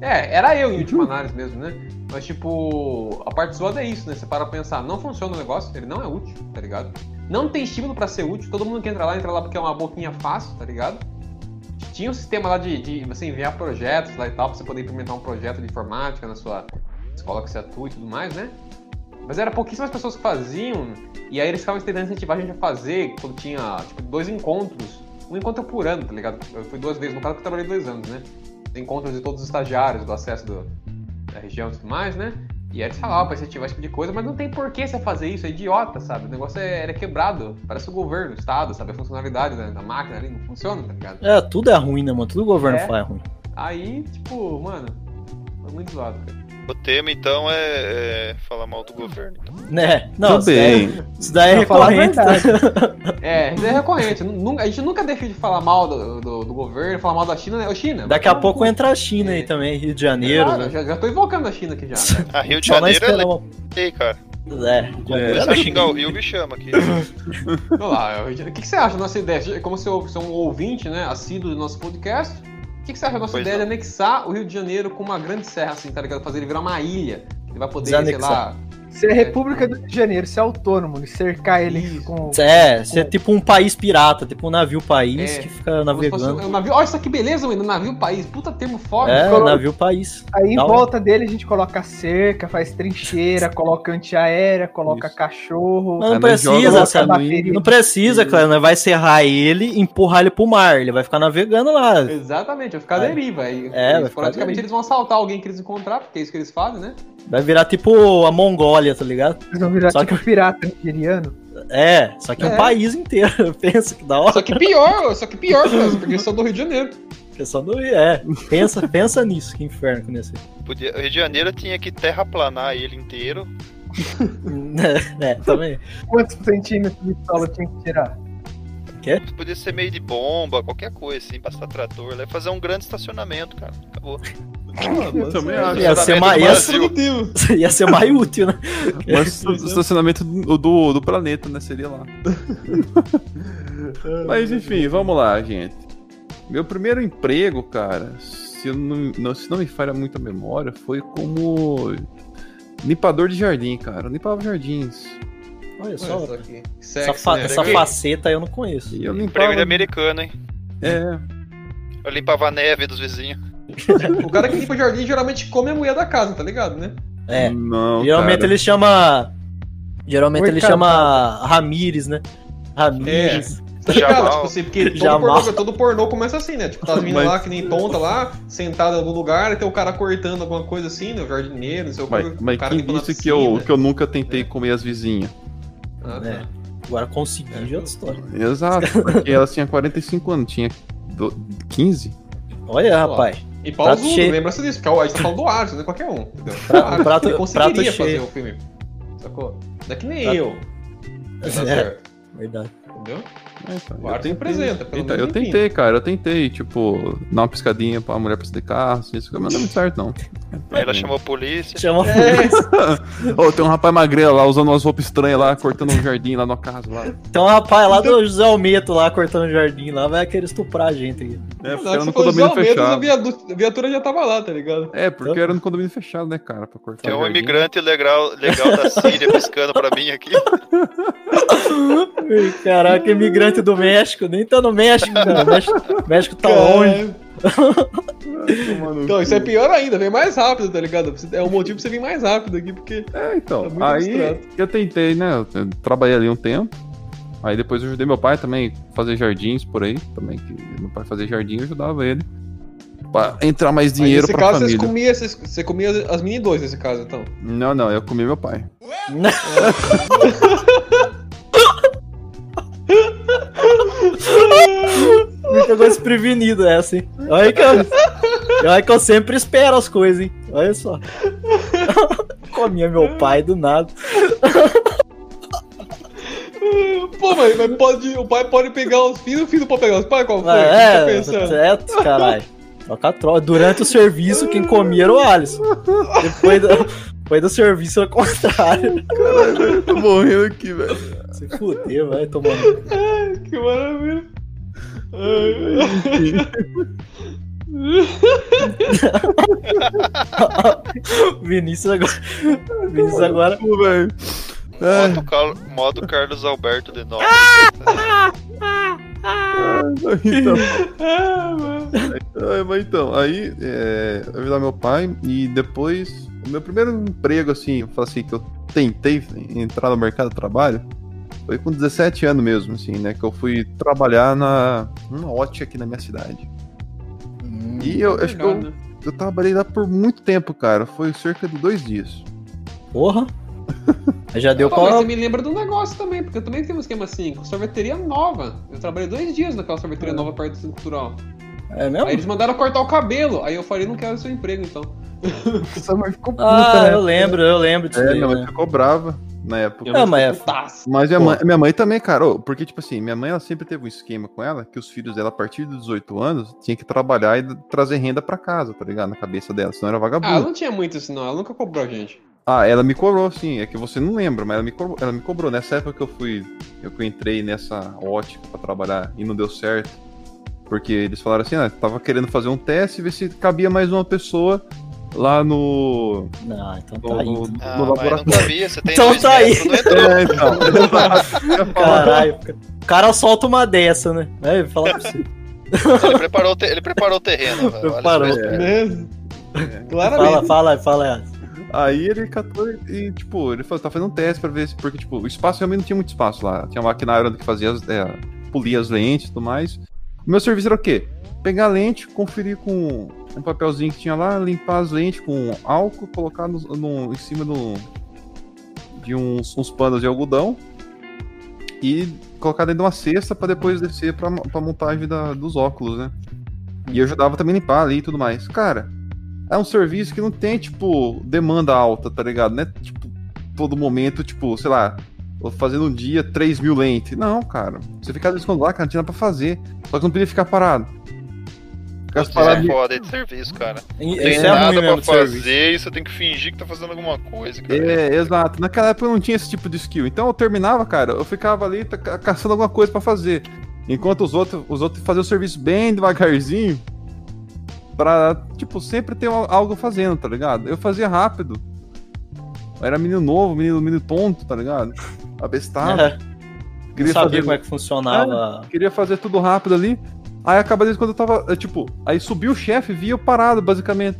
Speaker 2: É, era eu em última análise mesmo, né? Mas, tipo, a parte zoada é isso, né? Você para pra pensar, não funciona o negócio, ele não é útil, tá ligado? Não tem estímulo pra ser útil, todo mundo que entra lá, entra lá porque é uma boquinha fácil, tá ligado? Tinha um sistema lá de, de você enviar projetos lá e tal, pra você poder implementar um projeto de informática na sua escola que você atua e tudo mais, né? Mas era pouquíssimas pessoas que faziam, e aí eles ficavam tentando incentivar a gente a fazer quando tinha, tipo, dois encontros. Um encontro por ano, tá ligado? Eu fui duas vezes, no caso que eu trabalhei dois anos, né? Encontros de todos os estagiários do acesso do- da região e tudo mais, né? E aí eles falavam pra incentivar esse tipo de coisa, mas não tem por que você fazer isso, é idiota, sabe? O negócio é, era quebrado. Parece o governo, o Estado, sabe? A funcionalidade da, da máquina ali não funciona, tá ligado?
Speaker 3: É, tudo é ruim, né, mano? Tudo o governo
Speaker 2: É.
Speaker 3: faz é ruim.
Speaker 2: Aí, tipo, mano, foi muito zoado, cara.
Speaker 6: O tema, então, é, é falar mal do governo. então.
Speaker 3: Né? Não, isso daí,
Speaker 4: Também.
Speaker 3: isso daí é
Speaker 5: Pra falar a
Speaker 3: recorrente. tá?
Speaker 2: É, isso é recorrente. Nu- A gente nunca deixa de falar mal do, do, do governo, falar mal da China, né? Ô, China.
Speaker 3: Daqui a pouco entra a China aí
Speaker 2: É.
Speaker 3: também, Rio de Janeiro.
Speaker 2: Claro,
Speaker 3: né?
Speaker 2: já, já tô invocando a China aqui já.
Speaker 6: A Rio de
Speaker 3: Só
Speaker 6: Janeiro é lei, cara.
Speaker 3: É,
Speaker 4: É.
Speaker 6: Se eu xingar o Rio, me chama aqui.
Speaker 2: Vamos lá, o que, que você acha da nossa ideia? Como você é um ouvinte, né, assíduo do nosso podcast, o que, que você acha da nossa
Speaker 6: Pois
Speaker 2: ideia
Speaker 6: não.
Speaker 2: de anexar o Rio de Janeiro com uma grande serra, assim, tá ligado? Fazer ele virar uma ilha. Ele vai poder, sei
Speaker 3: Desanexar.
Speaker 2: Lá.
Speaker 5: Ser República do Rio de Janeiro, ser autônomo e cercar ele com.
Speaker 3: É, você é tipo um país pirata, tipo um navio país
Speaker 2: É,
Speaker 3: que fica
Speaker 2: se
Speaker 3: navegando.
Speaker 2: um navio. Olha isso aqui, beleza, mano. Navio país. Puta termo foda.
Speaker 3: É,
Speaker 5: colo-
Speaker 3: navio país.
Speaker 5: Aí em volta dele a gente coloca cerca, faz trincheira, coloca antiaérea, coloca
Speaker 4: Isso.
Speaker 5: cachorro.
Speaker 3: Não
Speaker 4: Aí joga
Speaker 3: precisa, cara. Não precisa, cara. Vai serrar ele e empurrar ele pro mar. Ele vai ficar navegando lá.
Speaker 2: Exatamente, vai ficar
Speaker 3: É.
Speaker 2: deriva. Aí,
Speaker 3: É, vai
Speaker 2: eles,
Speaker 3: ficar
Speaker 2: praticamente
Speaker 3: deriva.
Speaker 2: eles vão assaltar alguém que eles encontrar, porque é isso que eles fazem, né?
Speaker 3: Vai virar tipo a Mongólia, tá ligado?
Speaker 5: Eles vão virar
Speaker 3: Só
Speaker 5: tipo pirata nigeriano.
Speaker 3: É, só que
Speaker 2: É.
Speaker 3: um país inteiro. Pensa que da hora.
Speaker 2: Só que pior, só que pior, porque eles são do Rio de Janeiro.
Speaker 3: Pessoal do É, pensa, pensa nisso, que inferno que nesse.
Speaker 6: Podia, o Rio de Janeiro tinha que terraplanar ele inteiro.
Speaker 3: É, também.
Speaker 5: Quantos centímetros de solo tinha que tirar?
Speaker 6: Podia ser meio de bomba, qualquer coisa, assim, passar trator. Lá e fazer um grande estacionamento, cara. Acabou.
Speaker 4: Eu também acho.
Speaker 3: Ia ser, mais, ia, ser- ia ser mais útil, né?
Speaker 4: Mas o estacionamento do, do, do planeta, né? Seria lá. Mas enfim, vamos lá, gente. Meu primeiro emprego, cara, se não, não- se não me falha muito a memória, foi como limpador de jardim, cara. Eu limpava jardins.
Speaker 3: Olha só.
Speaker 2: Olha aqui.
Speaker 3: Essa,
Speaker 2: Sexy,
Speaker 3: fa-
Speaker 2: né?
Speaker 3: essa faceta eu não conheço.
Speaker 4: E eu limpava.
Speaker 6: de americano, hein?
Speaker 4: É,
Speaker 6: Eu limpava a neve dos vizinhos.
Speaker 2: O cara que limpa jardim geralmente come a mulher da casa, tá ligado, né?
Speaker 3: É.
Speaker 4: não.
Speaker 3: Geralmente
Speaker 4: cara.
Speaker 3: ele chama. Geralmente
Speaker 5: Oi,
Speaker 3: ele
Speaker 5: cara.
Speaker 3: chama Ramires, né? Ramires.
Speaker 2: Tá ligado?
Speaker 6: Jamal.
Speaker 2: Tipo assim, porque todo pornô, todo pornô começa assim, né? Tipo, tá as meninas
Speaker 4: Mas-
Speaker 2: lá que nem tonta lá, sentada em algum lugar, e tem o cara cortando alguma coisa assim, né? O jardineiro, não sei o
Speaker 4: Mas,
Speaker 2: que.
Speaker 4: mas
Speaker 2: o cara
Speaker 4: quem disse que eu, que eu nunca tentei comer as vizinhas?
Speaker 2: Ah, tá.
Speaker 3: É. Agora consegui
Speaker 2: É,
Speaker 3: de outra história.
Speaker 4: Exato, porque elas tinham 45 anos, tinha do- 15?
Speaker 3: Olha, rapaz.
Speaker 2: E
Speaker 3: Prato cheio.
Speaker 2: lembra-se disso, porque a gente tá falando do Alisson, não é qualquer um. Entendeu?
Speaker 3: Pra-
Speaker 2: O Alisson,
Speaker 3: prato-
Speaker 2: ele conseguiria
Speaker 3: prato
Speaker 2: fazer
Speaker 3: cheio.
Speaker 2: o filme. Sacou? Não é que nem
Speaker 3: Tá.
Speaker 2: eu.
Speaker 3: É.
Speaker 2: certo,
Speaker 3: Verdade.
Speaker 2: entendeu?
Speaker 4: É, então,
Speaker 2: Arte representa, pelo
Speaker 4: Então,
Speaker 2: menos
Speaker 4: eu tentei, cara, eu tentei, tipo, dar uma piscadinha pra mulher pra sair de carro, assim, isso mas não deu muito certo, não.
Speaker 6: Aí ela chamou a polícia.
Speaker 3: Chama
Speaker 4: Ô, tem um rapaz magrelo lá, usando umas roupas estranhas lá, cortando um jardim lá na casa lá.
Speaker 3: Tem um rapaz lá do José Almeto lá cortando o jardim lá, vai querer estuprar a gente aqui.
Speaker 4: É, porque
Speaker 2: se
Speaker 4: era no condomínio
Speaker 2: a
Speaker 4: fechado.
Speaker 2: viadu- a viatura já tava lá, tá ligado?
Speaker 4: É, porque era no condomínio fechado, né, cara, pra cortar
Speaker 6: Tem um
Speaker 4: jardim.
Speaker 6: imigrante legal, legal da Síria piscando pra mim aqui.
Speaker 3: Caraca, imigrante do México, nem tá no México, cara. O México, México tá longe.
Speaker 2: Então, isso é pior ainda, vem mais rápido, tá ligado? É um motivo pra você vir mais rápido aqui, porque.
Speaker 4: É, então.
Speaker 2: Tá muito
Speaker 4: aí
Speaker 2: abstrato.
Speaker 4: eu tentei, né? Eu trabalhei ali um tempo. Aí depois eu ajudei meu pai também a fazer jardins por aí. Também, que meu pai fazia jardim, eu ajudava ele. Pra entrar mais dinheiro
Speaker 2: nesse
Speaker 4: pra
Speaker 2: caso,
Speaker 4: família.
Speaker 2: vocês comiam, vocês- você comia as mini dois nesse caso, então.
Speaker 4: Não, não, eu comi meu pai.
Speaker 3: Me pegou desprevenido essa, hein? Olha que eu, olha que eu sempre espero as coisas, hein? Olha só. Comia meu pai do nada.
Speaker 2: Pô, mas, mas pode, o pai pode pegar os filhos, o filho pode pegar os pais? Qual foi? Que
Speaker 3: é,
Speaker 2: tá pensando?
Speaker 3: certo, caralho. Troca a troca. Durante o serviço, quem comia era o Alisson. Depois do, depois do serviço, é o contrário.
Speaker 4: Eu tô morrendo aqui, velho.
Speaker 3: Se fuder, vai tomando.
Speaker 2: Que maravilha. Ai,
Speaker 3: Vinícius agora. Vinícius agora.
Speaker 6: Modo, Cal- modo Carlos Alberto de Nóbrega.
Speaker 4: Então,
Speaker 2: ah, mano.
Speaker 4: É, mas então, aí é, eu ajudar meu pai e depois o meu primeiro emprego, assim, eu falo assim, que eu tentei entrar no mercado de trabalho, foi com 17 anos mesmo, assim, né? Que eu fui trabalhar na uma ótica aqui na minha cidade. E eu acho que eu, eu trabalhei lá por muito tempo, cara. Foi cerca de dois dias.
Speaker 3: Porra. Já deu
Speaker 2: Pô, mas
Speaker 3: pra.
Speaker 2: você me lembra de um negócio também, porque eu também tenho um esquema assim, com sorveteria nova. Eu trabalhei dois dias naquela sorveteria nova perto do Centro Cultural.
Speaker 3: É
Speaker 2: Aí
Speaker 3: mesmo?
Speaker 2: eles mandaram cortar o cabelo. Aí eu falei, não quero seu emprego, então.
Speaker 5: Sua mãe ficou puta,
Speaker 3: Ah,
Speaker 5: né?
Speaker 3: eu lembro, eu lembro disso
Speaker 4: É,
Speaker 3: daí,
Speaker 4: mãe
Speaker 3: né?
Speaker 4: ficou brava na época.
Speaker 3: Não, mas é-
Speaker 2: Putaço.
Speaker 4: Mas minha mãe, minha mãe também, cara, porque, tipo assim, minha mãe ela sempre teve um esquema com ela que os filhos dela, a partir dos 18 anos, tinha que trabalhar e trazer renda pra casa, tá ligado? Na cabeça dela, senão era
Speaker 2: Ah, ela
Speaker 4: vagabundo.
Speaker 2: não tinha muito isso, não. Ela nunca cobrou a gente.
Speaker 4: Ah, ela me cobrou, sim, é que você não lembra, mas ela me cobrou, ela me cobrou. Nessa época que eu fui, eu que eu entrei nessa ótica pra trabalhar e não deu certo, porque eles falaram assim, ah, tava querendo fazer um teste e ver se cabia mais uma pessoa lá no,
Speaker 3: Não, então
Speaker 4: no,
Speaker 3: tá aí.
Speaker 4: no- no
Speaker 6: Ah, mas não
Speaker 4: laboratório.
Speaker 6: sabia, você tem
Speaker 3: Então tá aí.
Speaker 6: entrou.
Speaker 4: É, então.
Speaker 3: Caralho. O cara solta uma dessa, né? É, fala pra você.
Speaker 6: Ele preparou, o ele preparou o terreno. velho.
Speaker 3: Preparou.
Speaker 6: só.
Speaker 2: Mesmo?
Speaker 3: Fala,
Speaker 2: Claramente.
Speaker 3: fala, fala.
Speaker 4: Aí ele catou e, tipo, ele falou, tá fazendo um teste pra ver se. Porque, tipo, o espaço realmente não tinha muito espaço lá. Tinha maquinário que fazia as, é, polia as lentes e tudo mais. O meu serviço era o quê? Pegar a lente, conferir com um papelzinho que tinha lá, limpar as lentes com álcool, colocar no, no- em cima do, de uns, uns panos de algodão e colocar dentro de uma cesta pra depois descer pra, pra montagem da- dos óculos, né? E ajudava também a limpar ali e tudo mais. Cara, é um serviço que não tem, tipo, demanda alta, tá ligado? Não é, tipo, todo momento, tipo, sei lá, fazendo um dia 3 mil lentes. Não, cara. Você fica quando lá, cara, não tinha nada pra fazer. Só que não podia ficar parado. Ficar
Speaker 6: Isso
Speaker 4: parado
Speaker 6: é
Speaker 4: de-
Speaker 6: foda de serviço, cara. Não
Speaker 3: Isso
Speaker 6: tem
Speaker 3: é
Speaker 6: nada pra
Speaker 3: serviço.
Speaker 6: fazer e você tem que fingir que tá fazendo alguma coisa, cara.
Speaker 4: É, exato. Naquela época eu não tinha esse tipo de skill. Então eu terminava, cara, eu ficava ali ca- caçando alguma coisa pra fazer. Enquanto os outros, os outros faziam o serviço bem devagarzinho. Pra, tipo, sempre ter al- algo fazendo, tá ligado? Eu fazia rápido. Eu era menino novo, menino, menino tonto, tá ligado? Abestado.
Speaker 3: É, não
Speaker 4: Queria
Speaker 3: sabia
Speaker 4: fazer-
Speaker 3: como é que funcionava.
Speaker 4: Queria fazer tudo rápido ali. Aí acaba quando eu tava, tipo, aí subiu o chefe, via parado, basicamente.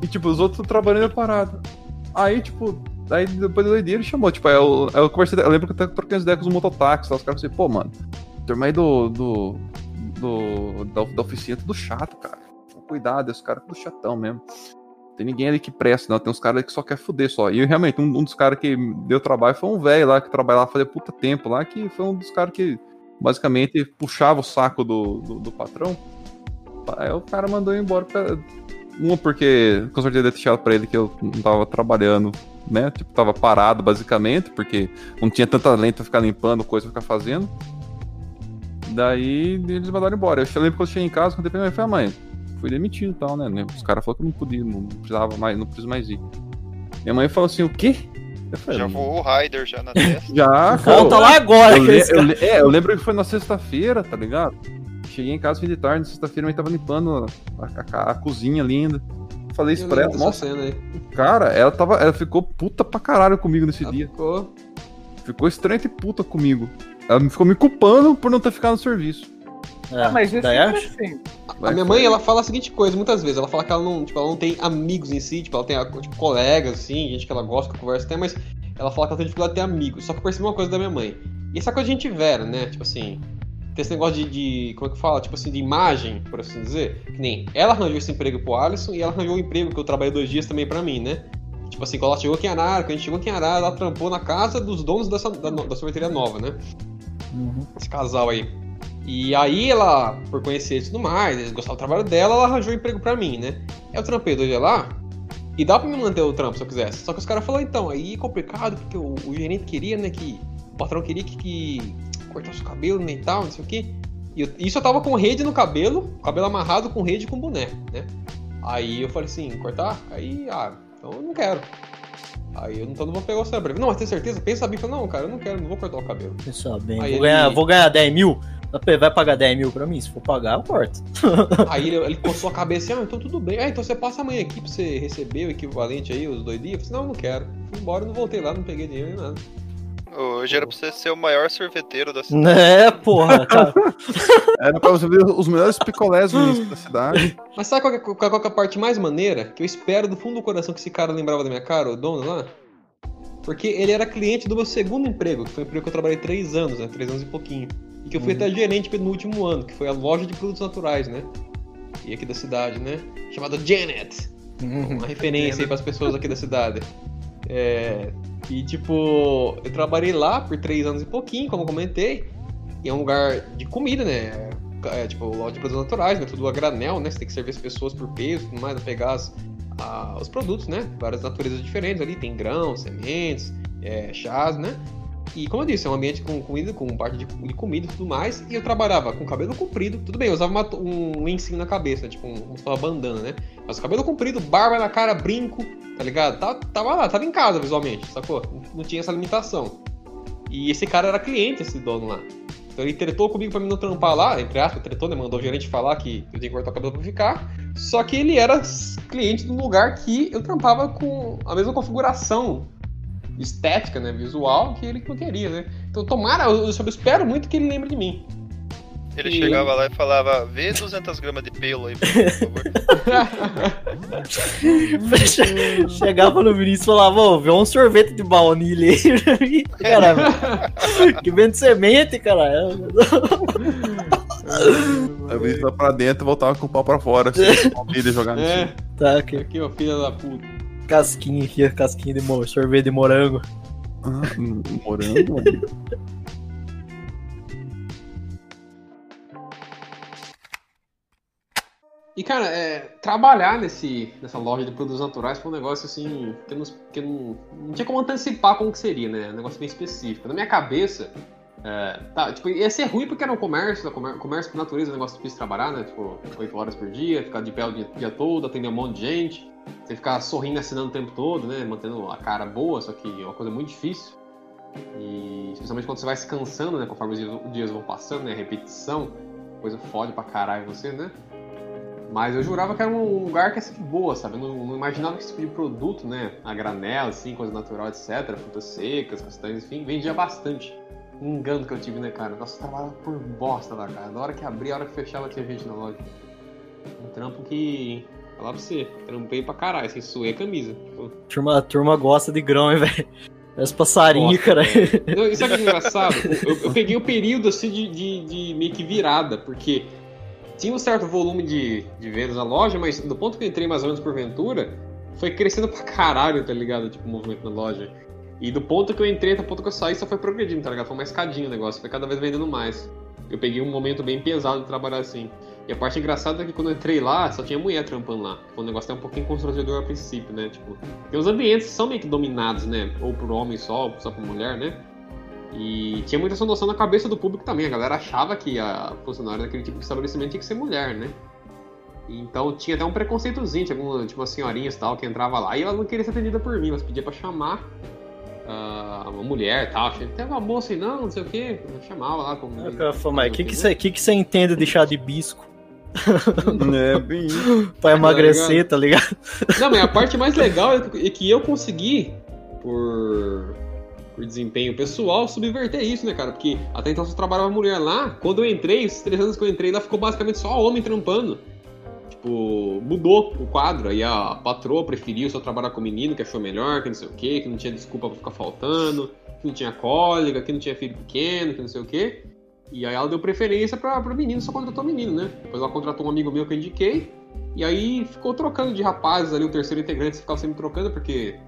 Speaker 4: E tipo, os outros trabalhando parado. Aí, tipo, aí depois da doideira ele chamou, tipo, aí eu, aí eu conversei, eu lembro que eu até troquei as ideias com os mototáxis, os caras assim, pô, mano, turma aí do, do, do da, da oficina é tudo chato, cara. Cuidado, esse cara é tudo chatão mesmo. Tem ninguém ali que presta, não. Tem uns caras que só quer fuder só. E realmente, um, um dos caras que deu trabalho foi um velho lá que trabalhava fazia puta tempo lá, que foi um dos caras que basicamente puxava o saco do, do, do patrão. Aí o cara mandou embora. Pra... Uma porque com certeza deixado pra ele que eu não tava trabalhando né? Tipo, tava parado basicamente, porque não tinha tanta lente pra ficar limpando, coisa pra ficar fazendo. Daí eles mandaram embora. Eu lembro que eu cheguei em casa, contei pra minha mãe, falei, "Ah, mãe, fui demitido e tal, né? Os caras falaram que eu não podia, não precisava mais, não preciso mais ir. Minha mãe falou assim, o quê? Eu falei,
Speaker 6: Já voou o Raider já na testa.
Speaker 4: Já,
Speaker 3: Volta lá agora,
Speaker 4: Eu, le- eu
Speaker 3: cara-
Speaker 4: le- é, eu lembro que foi na sexta-feira, tá ligado? Cheguei em casa fim de tarde, na sexta-feira, mãe tava limpando a, a- a cozinha linda. Falei isso
Speaker 2: Eu
Speaker 4: pra ela, nossa, cara, ela tava. Ela ficou puta pra caralho comigo nesse
Speaker 2: Ela
Speaker 4: dia.
Speaker 2: ficou.
Speaker 4: Ficou estranha e puta comigo. Ela me- ficou me culpando por não ter ficado no serviço.
Speaker 3: É,
Speaker 5: Mas isso
Speaker 3: daí
Speaker 5: é
Speaker 3: acho-
Speaker 5: assim.
Speaker 2: A minha mãe, ela fala a seguinte coisa muitas vezes. Ela fala que ela não, tipo, ela não tem amigos em si, tipo, ela tem tipo, colegas, assim, gente que ela gosta, que conversa até, mas ela fala que ela tem dificuldade de ter amigos. Só que eu percebi uma coisa da minha mãe. E essa coisa a gente vera, né? Tipo assim, tem esse negócio de, de- Como é que fala? Tipo assim, de imagem, por assim dizer. Que nem ela arranjou esse emprego pro Alisson e ela arranjou um emprego que eu trabalhei dois dias também pra mim, né? Tipo assim, quando ela chegou aqui em Arara, quando a gente chegou aqui em Arara, ela trampou na casa dos donos dessa, da, da sorveteria nova, né?
Speaker 3: Uhum.
Speaker 2: esse casal aí. E aí ela, por conhecer e tudo mais, eles gostavam do trabalho dela, ela arranjou um emprego pra mim, né? Eu trampei dois dias lá, e dá pra me manter o trampo se eu quisesse. Só que os caras falaram, então, aí é complicado, porque o, o gerente queria, né, que. O patrão queria que, que cortasse o cabelo, né, e tal, não sei o quê. E eu, isso eu tava com rede no cabelo, cabelo amarrado com rede e com boné, né? Aí eu falei assim, cortar? Aí, ah, então eu não quero. Aí eu então não vou pegar o cérebro. Não, mas tem certeza? Pensa bem, falei, não, cara, eu não quero, não vou cortar o cabelo.
Speaker 3: Pessoal, bem,
Speaker 2: Aí
Speaker 3: vou,
Speaker 2: ele-
Speaker 3: ganhar, vou ganhar 10 mil. Vai pagar 10 mil pra mim? Se for pagar, eu corto.
Speaker 2: Aí ele, ele coçou a cabeça assim, ah, então tudo bem. Ah, então você passa amanhã aqui pra você receber o equivalente aí, os dois dias? Eu falei, não, não quero. Fui embora, não voltei lá, não peguei dinheiro nem nada.
Speaker 6: Hoje era pra você ser o maior sorveteiro da cidade.
Speaker 3: É, porra, cara.
Speaker 4: Era pra você ver os melhores picolés da cidade.
Speaker 2: Mas sabe qual que, é- qual, qual que é a parte mais maneira? Que eu espero do fundo do coração que esse cara lembrava da minha cara, o dono lá? Porque ele era cliente do meu segundo emprego, que foi um emprego que eu trabalhei três anos, né? Três anos e pouquinho. E que eu fui até gerente no último ano, que foi a loja de produtos naturais, né? E aqui da cidade, né? Chamada Janet. Uma referência aí pras pessoas aqui da cidade. É, e tipo, eu trabalhei lá por três anos e pouquinho, como eu comentei. E é um lugar de comida, né? É, tipo, loja de produtos naturais, né? Tudo a granel, né? Você tem que servir as pessoas por peso e tudo mais, pegar as- a- os produtos, né? Várias naturezas diferentes ali, tem grãos, sementes, é, chás, né? E como eu disse, é um ambiente com comida, com parte de, de comida e tudo mais. E eu trabalhava com cabelo comprido, tudo bem, eu usava uma- um lencinho na cabeça, tipo, um, uma bandana, né? Mas cabelo comprido, barba na cara, brinco, tá ligado? Tava, tava lá, tava em casa visualmente, sacou? Não, não tinha essa limitação. E esse cara era cliente, esse dono lá. Então ele tretou comigo pra mim não trampar lá, entre aspas, tretou, né? Mandou o gerente falar que eu tinha que cortar o cabelo pra ficar. Só que ele era cliente de um lugar que eu trampava com a mesma configuração estética, né? Visual que ele não queria, né? Então tomara, eu, eu só espero muito que ele lembre de mim.
Speaker 6: Ele
Speaker 2: E-
Speaker 6: chegava lá e falava, vê 200 gramas de pelo aí, por favor.
Speaker 3: Chegava no Vinícius e falava, ô, vê um sorvete de baunilha aí pra mim. Caramba. que vende semente, cara.
Speaker 4: Aí eu ia lá pra dentro e voltava com o pau pra fora, assim, com a milha jogando
Speaker 2: é.
Speaker 3: Tá, aqui.
Speaker 2: aqui, ó, filha da puta.
Speaker 3: Casquinha aqui, casquinha de mo- sorvete de morango.
Speaker 4: Ah, morango.
Speaker 2: E, cara, é, trabalhar nesse, nessa loja de produtos naturais foi um negócio assim que eu, não, que não, não tinha como antecipar como que seria, né? Um negócio bem específico. Na minha cabeça, é, tá, tipo, ia ser ruim porque era um comércio, comércio por natureza, é um negócio difícil de trabalhar, né? Tipo, 8 horas por dia, ficar de pé o dia, dia todo, atender um monte de gente, você ficar sorrindo, assinando o tempo todo, né? Mantendo a cara boa, só que é uma coisa muito difícil. E especialmente quando você vai se cansando, né? Conforme os dias, vão passando, né? Repetição, coisa fode pra caralho você, né? Mas eu jurava que era um lugar que ser de boa, sabe? Eu não, não imaginava que esse tipo de produto, né? A granela, assim, coisa natural, etc. Frutas secas, castanhas, enfim, vendia bastante. Um engano que eu tive, né, cara? Nossa, trabalhava por bosta lá, cara. Na hora que abria, a hora que fechava, tinha gente na loja. Um trampo que. Falar pra você, trampei pra caralho, assim, suei a camisa. Tipo,
Speaker 3: Turma, a turma gosta de grão, hein, velho? Parece passarinho,
Speaker 2: Gosta,
Speaker 3: cara.
Speaker 2: Não, e sabe o que é engraçado? Eu, eu peguei o período assim de, de, de meio que virada, porque tinha um certo volume de, de vendas na loja, mas do ponto que eu entrei mais ou menos por ventura, foi crescendo pra caralho, tá ligado? Tipo, o movimento na loja. E do ponto que eu entrei até o ponto que eu saí, só foi progredindo, tá ligado? Foi uma escadinha o negócio, foi cada vez vendendo mais. Eu peguei um momento bem pesado de trabalhar assim. E a parte engraçada é que quando eu entrei lá, só tinha mulher trampando lá. O negócio é um pouquinho constrangedor a princípio, né? Tipo, tem os ambientes que são meio que dominados, né? Ou por homem só, ou só por mulher, né? E tinha muita essa noção na cabeça do público também. A galera achava que a funcionária daquele tipo de estabelecimento tinha que ser mulher, né? Então tinha até um preconceitozinho, tinha alguma, tipo, umas senhorinhas tal que entrava lá e ela não queria ser atendida por mim, mas pedia pra chamar uh, uma mulher tal. Tem uma moça aí, não, não sei o que. Eu chamava lá como.
Speaker 3: o que, que, você, que, que você entende de chá de bisco?
Speaker 4: é, bem isso.
Speaker 3: pra emagrecer, tá ligado?
Speaker 2: Não, mas a parte mais legal é que eu consegui, por, por desempenho pessoal, subverter isso, né, cara? Porque até então só trabalhava mulher lá. Quando eu entrei, esses três anos que eu entrei, lá ficou basicamente só homem trampando. Tipo, mudou o quadro. Aí a patroa preferiu só trabalhar com menino, que achou melhor, que não sei o quê, que não tinha desculpa pra ficar faltando, que não tinha cólica, que não tinha filho pequeno, que não sei o quê. E aí ela deu preferência para o menino, só contratou menino, né? Depois ela contratou um amigo meu que eu indiquei. E aí ficou trocando de rapazes ali, o terceiro integrante ficava sempre trocando, porque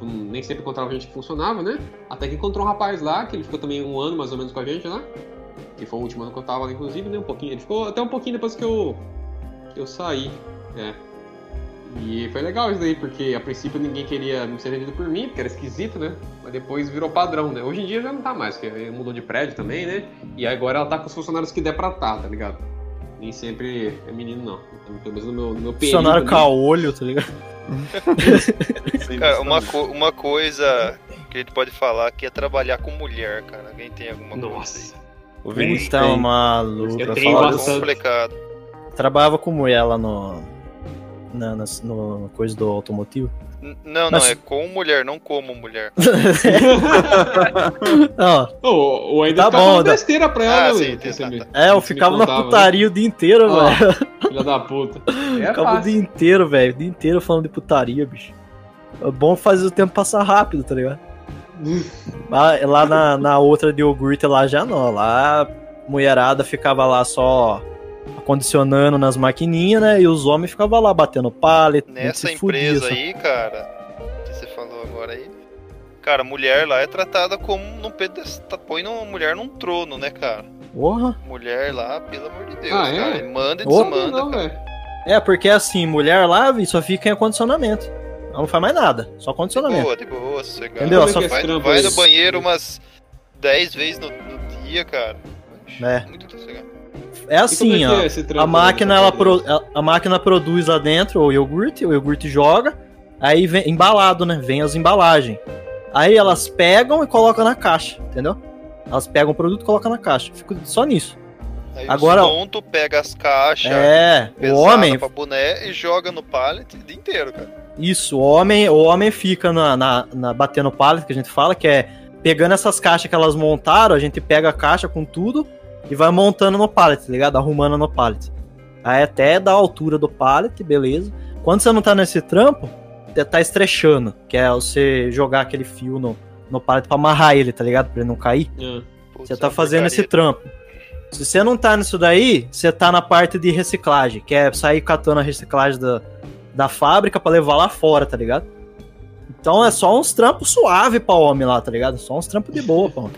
Speaker 2: tipo, nem sempre encontrava gente que funcionava, né? Até que encontrou um rapaz lá, que ele ficou também um ano mais ou menos com a gente lá. Que foi o último ano que eu tava lá, inclusive, né? Um pouquinho. Ele ficou até um pouquinho depois que eu, que eu saí. É. E foi legal isso daí, porque a princípio ninguém queria me ser atendido por mim, porque era esquisito, né? Mas depois virou padrão, né? Hoje em dia já não tá mais, porque mudou de prédio também, né? E agora ela tá com os funcionários que der pra tá, tá ligado? Nem sempre é menino, não. Então, pelo menos no meu, no meu.
Speaker 3: Funcionário né? caolho, tá ligado?
Speaker 6: cara, uma, co uma coisa que a gente pode falar que é trabalhar com mulher, cara. Alguém tem alguma
Speaker 2: Nossa.
Speaker 6: coisa aí?
Speaker 3: O Vinícius tá maluco.
Speaker 2: Eu tenho bastante.
Speaker 6: complicado.
Speaker 3: Trabalhava com mulher lá no na, na no coisa do automotivo?
Speaker 6: Não, Mas... não, é com mulher, não como mulher.
Speaker 3: não.
Speaker 2: Oh, ou ainda tá bom, besteira pra ela, ah,
Speaker 3: sim, tá, tá. É, eu ficava na né? putaria o dia inteiro, oh, velho.
Speaker 2: Filha da puta.
Speaker 3: É ficava fácil. o dia inteiro, velho. O dia inteiro falando de putaria, bicho. É bom fazer o tempo passar rápido, tá ligado? lá, lá na, na outra de iogurte lá já não. Lá mulherada ficava lá só acondicionando nas maquininhas, né? E os homens ficavam lá batendo pallet.
Speaker 6: Nessa empresa fudia, aí, cara, que você falou agora aí, cara, mulher lá é tratada como num pedestal, põe uma mulher num trono, né, cara?
Speaker 3: Porra.
Speaker 6: Mulher lá, pelo amor de Deus,
Speaker 2: ah,
Speaker 6: cara,
Speaker 2: é?
Speaker 6: manda e desmanda,
Speaker 2: não,
Speaker 6: cara.
Speaker 3: É, porque assim, mulher lá só fica em acondicionamento. Ela não faz mais nada, só acondicionamento.
Speaker 6: De boa, de boa, sossegado.
Speaker 3: Entendeu? Só
Speaker 6: vai, vai no banheiro umas 10 vezes no, no dia, cara.
Speaker 3: É. Muito sossegado. É assim, é ó. É a máquina ela pro, a máquina produz lá dentro o iogurte, o iogurte joga, aí vem embalado, né? Vem as embalagens. Aí elas pegam e colocam na caixa, entendeu? Elas pegam o produto e colocam na caixa. Fico só nisso.
Speaker 6: Aí
Speaker 3: Agora,
Speaker 6: o tonto pega as caixas,
Speaker 3: é, o homem
Speaker 6: pra boné e joga no pallet o dia inteiro, cara.
Speaker 3: Isso, o homem, o homem fica na, na, na batendo pallet que a gente fala, que é pegando essas caixas que elas montaram, a gente pega a caixa com tudo, e vai montando no pallet, tá ligado? Arrumando no pallet. Aí até da altura do pallet, beleza. Quando você não tá nesse trampo, você tá estrechando, que é você jogar aquele fio no, no pallet pra amarrar ele, tá ligado? Pra ele não cair. É. você tá fazendo esse trampo. Se você não tá nisso daí, você tá na parte de reciclagem, que é sair catando a reciclagem da, da fábrica para levar lá fora, tá ligado? Então é só uns trampos suave pra homem lá, tá ligado? Só uns trampos de boa, pô.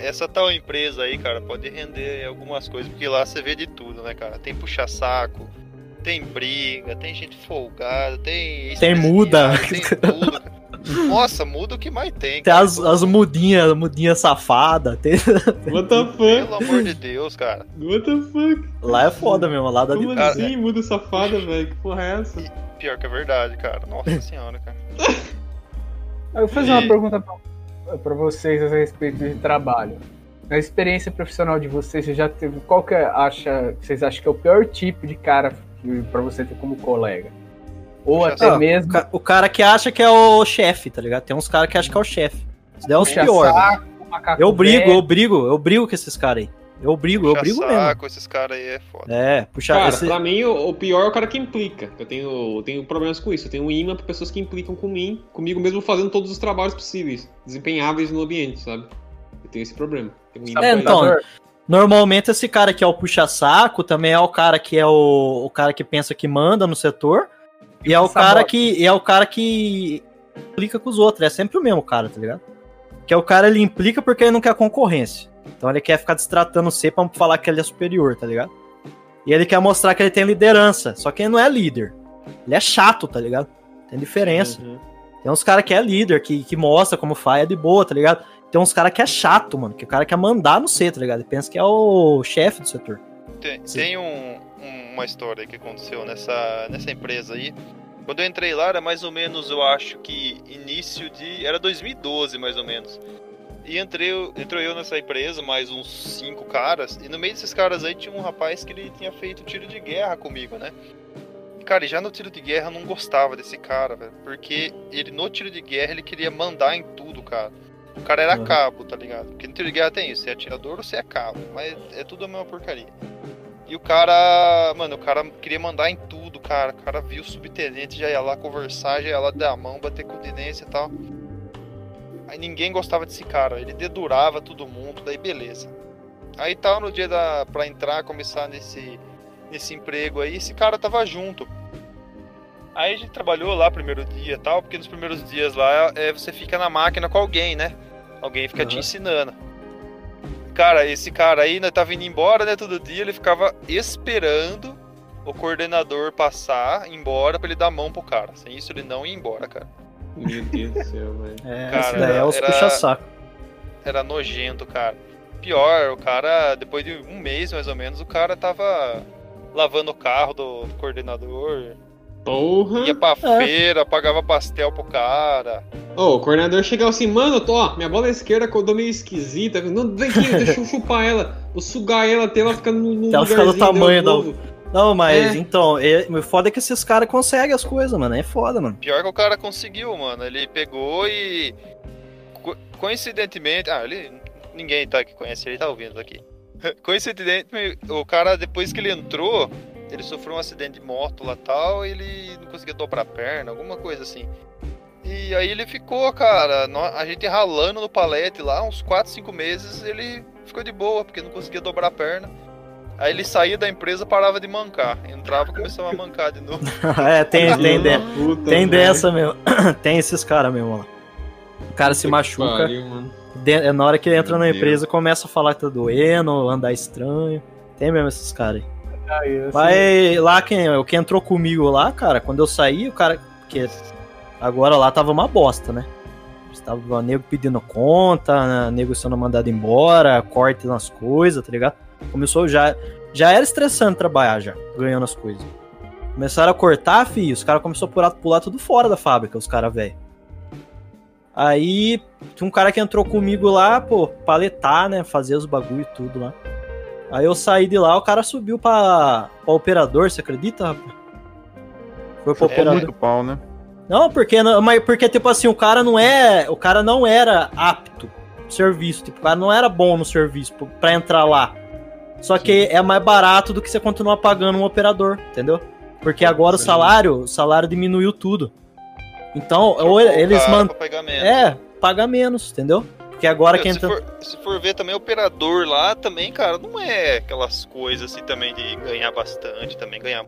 Speaker 6: Essa tal empresa aí, cara, pode render algumas coisas, porque lá você vê de tudo, né, cara? Tem puxa-saco, tem briga, tem gente folgada, tem.
Speaker 3: Tem muda.
Speaker 6: Tem tudo. Nossa, muda o que mais tem.
Speaker 3: Tem as, as mudinhas, mudinha safada. Tem...
Speaker 2: What the fuck?
Speaker 6: Pelo amor de Deus, cara.
Speaker 2: What the fuck?
Speaker 3: Lá é foda mesmo, lá dá
Speaker 2: Como
Speaker 3: de
Speaker 2: assim, muda safada, velho? Que porra é essa?
Speaker 6: Pior que é verdade, cara. Nossa senhora, cara.
Speaker 5: Eu vou fazer e... uma pergunta para vocês a respeito de trabalho. Na experiência profissional de vocês, você já teve qual que é, acha, vocês acham que é o pior tipo de cara para você ter como colega? Ou até ah, mesmo
Speaker 3: o cara que acha que é o chefe, tá ligado? Tem uns caras que acham que é o chefe. Isso é os piores. Eu brigo, eu brigo, eu brigo com esses caras aí. Eu brigo, puxa eu brigo saco, mesmo.
Speaker 6: esses caras aí é foda.
Speaker 3: É, puxar.
Speaker 2: Cara,
Speaker 3: esse...
Speaker 2: pra mim o, o, pior é o cara que implica. Eu tenho, eu tenho problemas com isso. Eu tenho um imã pra pessoas que implicam com mim, comigo mesmo fazendo todos os trabalhos possíveis, desempenháveis no ambiente, sabe? Eu tenho esse problema. Um
Speaker 3: é, então, normalmente esse cara que é o puxa-saco também é o cara que é o, o cara que pensa que manda no setor. E é o cara que e é o cara que implica com os outros. É sempre o mesmo cara, tá ligado? Que é o cara ele implica porque ele não quer concorrência. Então ele quer ficar destratando C pra falar que ele é superior, tá ligado? E ele quer mostrar que ele tem liderança. Só que ele não é líder. Ele é chato, tá ligado? Tem diferença.
Speaker 2: Uhum.
Speaker 3: Tem uns caras que é líder, que, que mostra como faz, é de boa, tá ligado? Tem uns caras que é chato, mano. Que o cara quer mandar no C, tá ligado? Ele pensa que é o chefe do setor.
Speaker 6: Tem, tem um- um- uma história que aconteceu nessa, nessa empresa aí. Quando eu entrei lá, era mais ou menos, eu acho que início de. Era 2012, mais ou menos. E entrei, entrou eu nessa empresa, mais uns cinco caras. E no meio desses caras aí tinha um rapaz que ele tinha feito tiro de guerra comigo, né? E, Cara, e já no tiro de guerra eu não gostava desse cara, velho. Porque ele no tiro de guerra ele queria mandar em tudo, cara. O cara era
Speaker 3: Uhum.
Speaker 6: cabo, tá ligado? Porque no tiro de guerra tem isso, você é atirador ou você é cabo. Mas é tudo a mesma porcaria. E o cara, mano, o cara queria mandar em tudo, cara. O cara viu o subtenente, já ia lá conversar, já ia lá dar a mão, bater continência e tal. Aí ninguém gostava desse cara, ele dedurava todo mundo, daí beleza. Aí tal, no dia da, pra entrar, começar nesse, nesse emprego aí, esse cara tava junto. Aí a gente trabalhou lá primeiro dia e tal, porque nos primeiros dias lá é, você fica na máquina com alguém, né? Alguém fica te
Speaker 3: Aham.
Speaker 6: ensinando. Cara, esse cara aí, né, tava indo embora, né, todo dia, ele ficava esperando o coordenador passar, embora, pra ele dar a mão pro cara. Sem isso ele não ia embora, cara.
Speaker 2: Meu Deus do céu, velho.
Speaker 3: É,
Speaker 6: Cara,
Speaker 3: esse daí é os
Speaker 6: era-
Speaker 3: puxa-saco.
Speaker 6: Era nojento, cara. Pior, o cara, depois de um mês mais ou menos, o cara tava lavando o carro do, do coordenador,
Speaker 2: Porra!
Speaker 6: ia pra
Speaker 3: É.
Speaker 6: feira, pagava pastel pro cara.
Speaker 2: Ô, o coordenador chegava assim, mano, tô, ó, minha bola esquerda acordou meio esquisita. Não, vem aqui, deixa eu chupar ela. Vou sugar ela até ela ficar no, no
Speaker 3: ela do
Speaker 2: lugarzinho
Speaker 3: tamanho da-
Speaker 2: novo.
Speaker 3: Não, mas
Speaker 2: É.
Speaker 3: então, é, o foda é que esses caras conseguem as coisas, mano. É foda, mano.
Speaker 6: Pior que o cara conseguiu, mano. Ele pegou e. co- Coincidentemente. Ah, ele. Ninguém tá que conhece ele tá ouvindo aqui. Coincidentemente, o cara, depois que ele entrou, ele sofreu um acidente de moto lá tal, e ele não conseguia dobrar a perna, alguma coisa assim. E aí ele ficou, cara, a gente ralando no palete lá, uns 4, 5 meses, ele ficou de boa, porque não conseguia dobrar a perna. Aí ele saía da empresa parava de mancar. Entrava e começava a mancar de novo.
Speaker 3: é, tem, tem, de- tem dessa mesmo. tem esses caras mesmo lá. O cara se machuca.
Speaker 2: pariu,
Speaker 3: de- é na hora que entra
Speaker 4: Meu
Speaker 3: na
Speaker 4: Deus.
Speaker 3: empresa, começa a falar que tá doendo, andar estranho. Tem mesmo esses caras aí.
Speaker 5: Aí, assim,
Speaker 3: Mas lá, quem, o que entrou comigo lá, cara, quando eu saí, o cara. Porque agora lá tava uma bosta, né? Tava nego pedindo conta, né, nego sendo mandado embora, corte nas coisas, tá ligado? Começou já. Já era estressante trabalhar já, ganhando as coisas. Começaram a cortar, fi, os caras começaram a pular, pular tudo fora da fábrica, os caras velho. Aí tinha um cara que entrou comigo lá, pô, paletar, né? Fazer os bagulho e tudo lá. Aí eu saí de lá, o cara subiu pra, pra operador, você acredita, rapaz? Foi pro
Speaker 6: É,
Speaker 3: operador.
Speaker 4: Muito pau, né?
Speaker 3: Não, porque mas porque tipo assim, o cara não é, o cara não era apto no serviço, tipo, o cara não era bom no serviço pra entrar lá. Só que é mais barato do que você continuar pagando um operador, entendeu? Porque agora o
Speaker 2: Sim.
Speaker 3: salário, o salário diminuiu tudo. Então, ou
Speaker 6: Trocou
Speaker 3: eles
Speaker 6: cara
Speaker 3: man...
Speaker 6: pra pegar menos.
Speaker 3: é, paga menos, entendeu? Porque agora
Speaker 6: Meu,
Speaker 3: quem
Speaker 6: se,
Speaker 3: entra
Speaker 6: for, se for ver também, o operador lá também, cara, não é aquelas coisas assim também de ganhar bastante, também ganhar.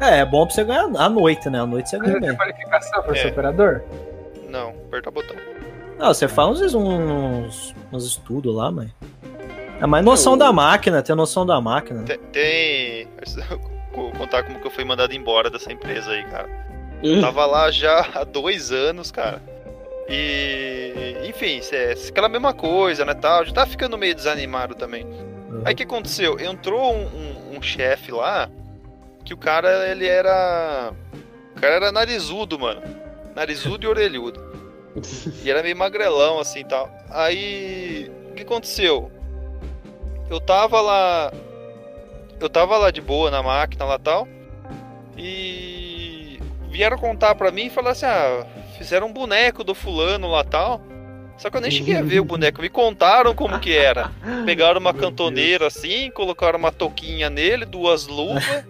Speaker 3: É, é bom pra você ganhar à noite, né? À noite você ganha
Speaker 5: Você tem
Speaker 3: bem.
Speaker 5: qualificação pra
Speaker 6: É.
Speaker 5: ser operador?
Speaker 6: Não, aperta o botão.
Speaker 3: Não, você faz uns, uns, uns estudos lá, mas. É mais noção
Speaker 2: Eu-
Speaker 3: da máquina, ter noção da máquina.
Speaker 6: Tem. tem... Vou contar como que eu fui mandado embora dessa empresa aí, cara. Tava lá já há dois anos, cara. E. Enfim, é aquela mesma coisa, né? Tal. Já tava ficando meio desanimado também. Aí o que aconteceu? Entrou um, um- um chefe lá que o cara, ele era. O cara era narizudo, mano. Narizudo e orelhudo. E era meio magrelão, assim e tal. Aí. O que aconteceu? Eu tava lá. Eu tava lá de boa na máquina lá tal. E. Vieram contar pra mim e falaram assim: ah, fizeram um boneco do fulano lá tal. Só que eu nem cheguei a ver o boneco. Me contaram como que era. Pegaram uma cantoneira assim, colocaram uma touquinha nele, duas luvas.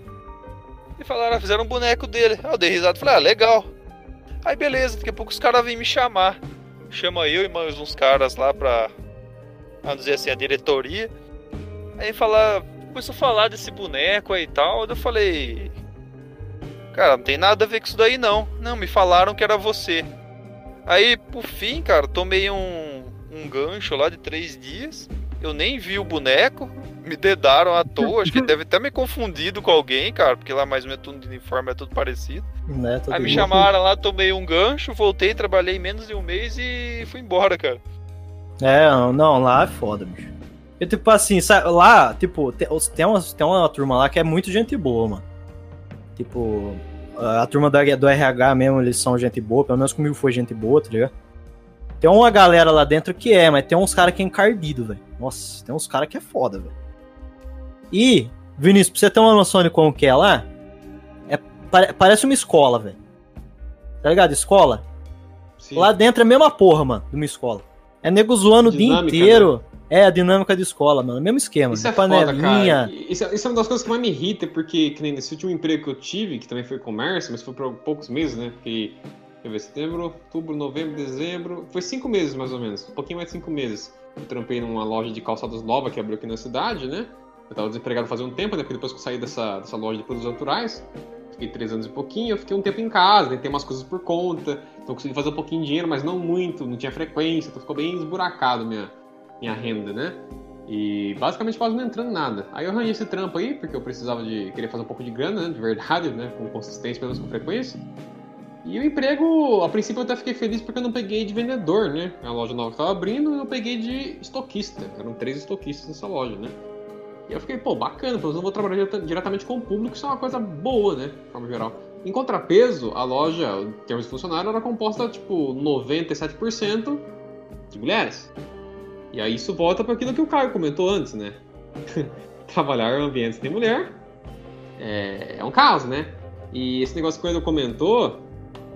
Speaker 6: e falaram, ah, fizeram um boneco dele. Aí eu dei risada e falei, ah, legal. Aí beleza, daqui a pouco os caras vêm me chamar. Chama eu e mais uns caras lá pra. Vamos dizer assim, a diretoria. Aí fala, começou a falar desse boneco aí e tal. Eu falei. Cara, não tem nada a ver com isso daí não. Não, me falaram que era você. Aí, por fim, cara, tomei um, um gancho lá de três dias. Eu nem vi o boneco. me dedaram à toa, acho que deve ter me confundido com alguém, cara, porque lá mais ou menos tudo de uniforme é tudo parecido.
Speaker 3: Né,
Speaker 6: Aí me chamaram lá, tomei um gancho, voltei, trabalhei menos de um mês e fui embora, cara.
Speaker 3: É, não, lá é foda, bicho. E tipo assim, sa- lá, tipo, tem, tem, uma, tem uma turma lá que é muito gente boa, mano. Tipo, a turma do, do RH mesmo, eles são gente boa, pelo menos comigo foi gente boa, tá ligado? Tem uma galera lá dentro que é, mas tem uns caras que é encardido, velho. Nossa, tem uns caras que é foda, velho. E, Vinícius, pra você ter uma noção de como que é lá, é, pare- parece uma escola, velho. Tá ligado? Escola?
Speaker 2: Sim.
Speaker 3: Lá dentro é a mesma porra, mano, de uma escola. É nego zoando o dia
Speaker 2: Dinâmica,
Speaker 3: inteiro. É, a dinâmica de escola, mano. Mesmo esquema.
Speaker 2: Isso é foda,
Speaker 3: panelinha.
Speaker 2: cara. Isso, é- isso é uma das coisas que mais me irrita, porque, que nem nesse último emprego que eu tive, que também foi comércio, mas foi por poucos meses, né? Porque, deixa eu ver, setembro, outubro, novembro, dezembro. Foi cinco meses, mais ou menos. Um pouquinho mais de cinco meses. Eu trampei numa loja de calçados nova que abriu aqui na cidade, né? Eu tava desempregado fazia um tempo, né? Porque depois que eu saí dessa, dessa loja de produtos naturais, fiquei três anos e pouquinho, eu fiquei um tempo em casa, tentei umas coisas por conta, então consegui fazer um pouquinho de dinheiro, mas não muito, não tinha frequência, então ficou bem esburacado minha, minha renda, né? E basicamente quase não entrando nada. Aí eu arranjei esse trampo aí, porque eu precisava de. queria fazer um pouco de grana, né? De verdade, né? Com consistência, pelo menos com frequência. E o emprego, a princípio eu até fiquei feliz porque eu não peguei de vendedor, né? A loja nova que tava abrindo, eu peguei de estoquista. Eram três estoquistas nessa loja, né? E eu fiquei, pô, bacana, pelo menos eu vou trabalhar direta- diretamente com o público, isso é uma coisa boa, né? De forma geral. Em contrapeso, a loja, em termos de funcionário, era composta, tipo, 97% de mulheres. E aí isso volta para aquilo que o Caio comentou antes, né? Trabalhar em ambientes de mulher é, é um caos, né? E esse negócio que o Edu comentou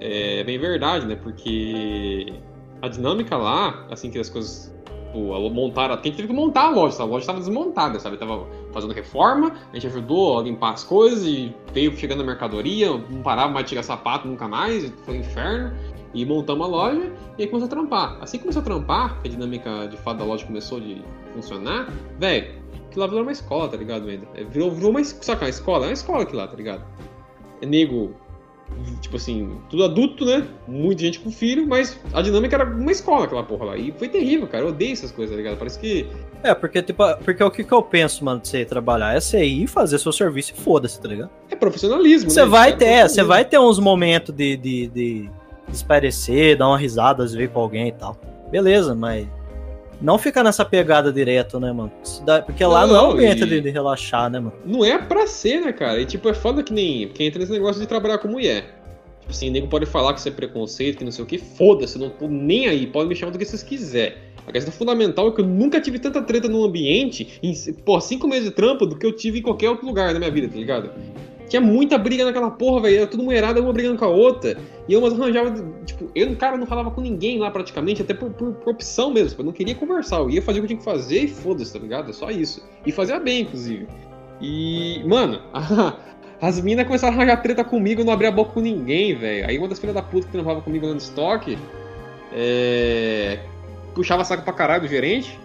Speaker 2: é bem verdade, né? Porque a dinâmica lá, assim que as coisas tipo, montaram, gente teve que montar a loja, a loja estava desmontada, sabe? Tava fazendo reforma, a gente ajudou a limpar as coisas e veio chegando a mercadoria, não parava mais de tirar sapato nunca mais, foi um inferno. E montamos a loja e aí começou a trampar. Assim que começou a trampar, que a dinâmica de fato da loja começou de funcionar, velho, que lá virou uma escola, tá ligado, ainda? Virou, virou uma, saca, uma escola, é uma escola aqui lá, tá ligado? É nego, tipo assim, tudo adulto, né? Muita gente com filho, mas a dinâmica era uma escola aquela porra lá. E foi terrível, cara. Eu odeio essas coisas, tá ligado? Parece que.
Speaker 3: É, porque, tipo, porque o que, que eu penso, mano, de você trabalhar é você ir fazer seu serviço e foda-se, tá ligado?
Speaker 2: É profissionalismo,
Speaker 3: Você
Speaker 2: né?
Speaker 3: vai
Speaker 2: É
Speaker 3: ter, é, você vai ter uns momentos de, de, de esparecer, dar uma risada, às vezes com alguém e tal. Beleza, mas não ficar nessa pegada direto, né, mano? Porque lá
Speaker 2: Não,
Speaker 3: é um ambiente
Speaker 2: e-
Speaker 3: de, de relaxar, né, mano?
Speaker 2: Não é pra ser, né, cara? E tipo, é foda que nem. Porque entra nesse negócio de trabalhar com mulher. Tipo assim, o nego pode falar que isso é preconceito, que não sei o que. Foda-se, eu não tô nem aí. Pode me chamar do que vocês quiserem. A questão fundamental é que eu nunca tive tanta treta num ambiente, em, pô, cinco meses de trampo, do que eu tive em qualquer outro lugar na minha vida, tá ligado? Tinha muita briga naquela porra, velho. Era tudo mulherada, uma brigando com a outra. E eu mas arranjava, tipo, eu, cara, não falava com ninguém lá praticamente, até por, por, por opção mesmo. tipo, Eu não queria conversar. Eu ia fazer o que tinha que fazer e foda-se, tá ligado? É só isso. E fazia bem, inclusive. E, mano, as minas começaram a arranjar treta comigo, eu não abria a boca com ninguém, velho. Aí uma das filhas da puta que trampava comigo lá no estoque, é... puxava saco pra caralho do gerente.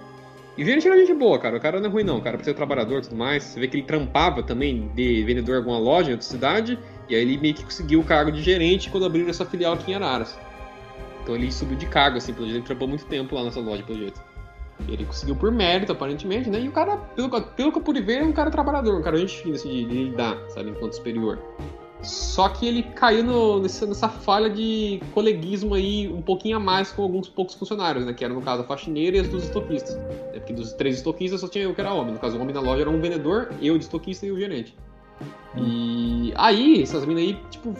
Speaker 2: E gerente era gente boa, cara. O cara não é ruim, não, cara. Pra ser trabalhador e tudo mais. Você vê que ele trampava também de vendedor em alguma loja em outra cidade. E aí ele meio que conseguiu o cargo de gerente quando abriram essa filial aqui em Araras. Então ele subiu de cargo, assim, pelo jeito. Ele trampou muito tempo lá nessa loja, pelo jeito. Ele conseguiu por mérito, aparentemente, né? E o cara, pelo, pelo que eu pude ver, é um cara trabalhador, um cara gente fina, assim, de, de lidar, sabe, enquanto superior. Só que ele caiu no- nessa, nessa falha de coleguismo aí um pouquinho a mais com alguns poucos funcionários, né? Que eram, no caso, a faxineira e as duas estoquistas. né, Porque dos três estoquistas só tinha eu que era homem. No caso, o homem na loja era um vendedor, eu de estoquista e o gerente. E aí, essas minas aí, tipo,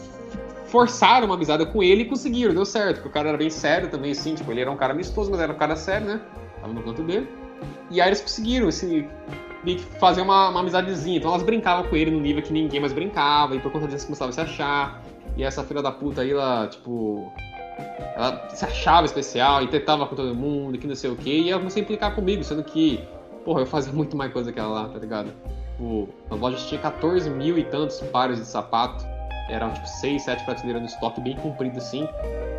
Speaker 2: forçaram uma amizade com ele e conseguiram, deu certo. Porque o cara era bem sério também, assim, tipo, ele era um cara amistoso, mas era um cara sério, né? Tava no canto dele. E aí eles conseguiram, assim, meio que fazer uma, uma amizadezinha. Então elas brincavam com ele no nível que ninguém mais brincava, e por conta disso começavam a se achar. E essa filha da puta aí, ela, tipo. Ela se achava especial e tentava com todo mundo, que não sei o que, e ela começou a implicar comigo, sendo que, porra, eu fazia muito mais coisa que ela lá, tá ligado? Tipo, na loja tinha 14 mil e tantos pares de sapato, eram tipo 6, 7 prateleiras no estoque bem comprido assim.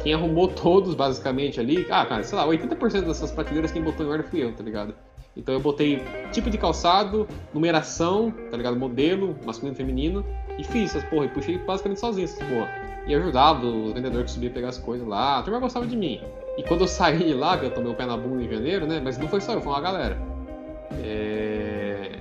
Speaker 2: Quem arrumou todos, basicamente, ali, ah, cara, sei lá, 80% dessas prateleiras quem botou em ordem fui eu, tá ligado? Então eu botei tipo de calçado, numeração, tá ligado? Modelo, masculino e feminino, e fiz essas porra, e puxei basicamente sozinho essas porra. E ajudava o vendedor que subia a pegar as coisas lá, a turma gostava de mim. E quando eu saí de lá, que eu tomei o pé na bunda em janeiro, né? Mas não foi só eu, foi uma galera. É...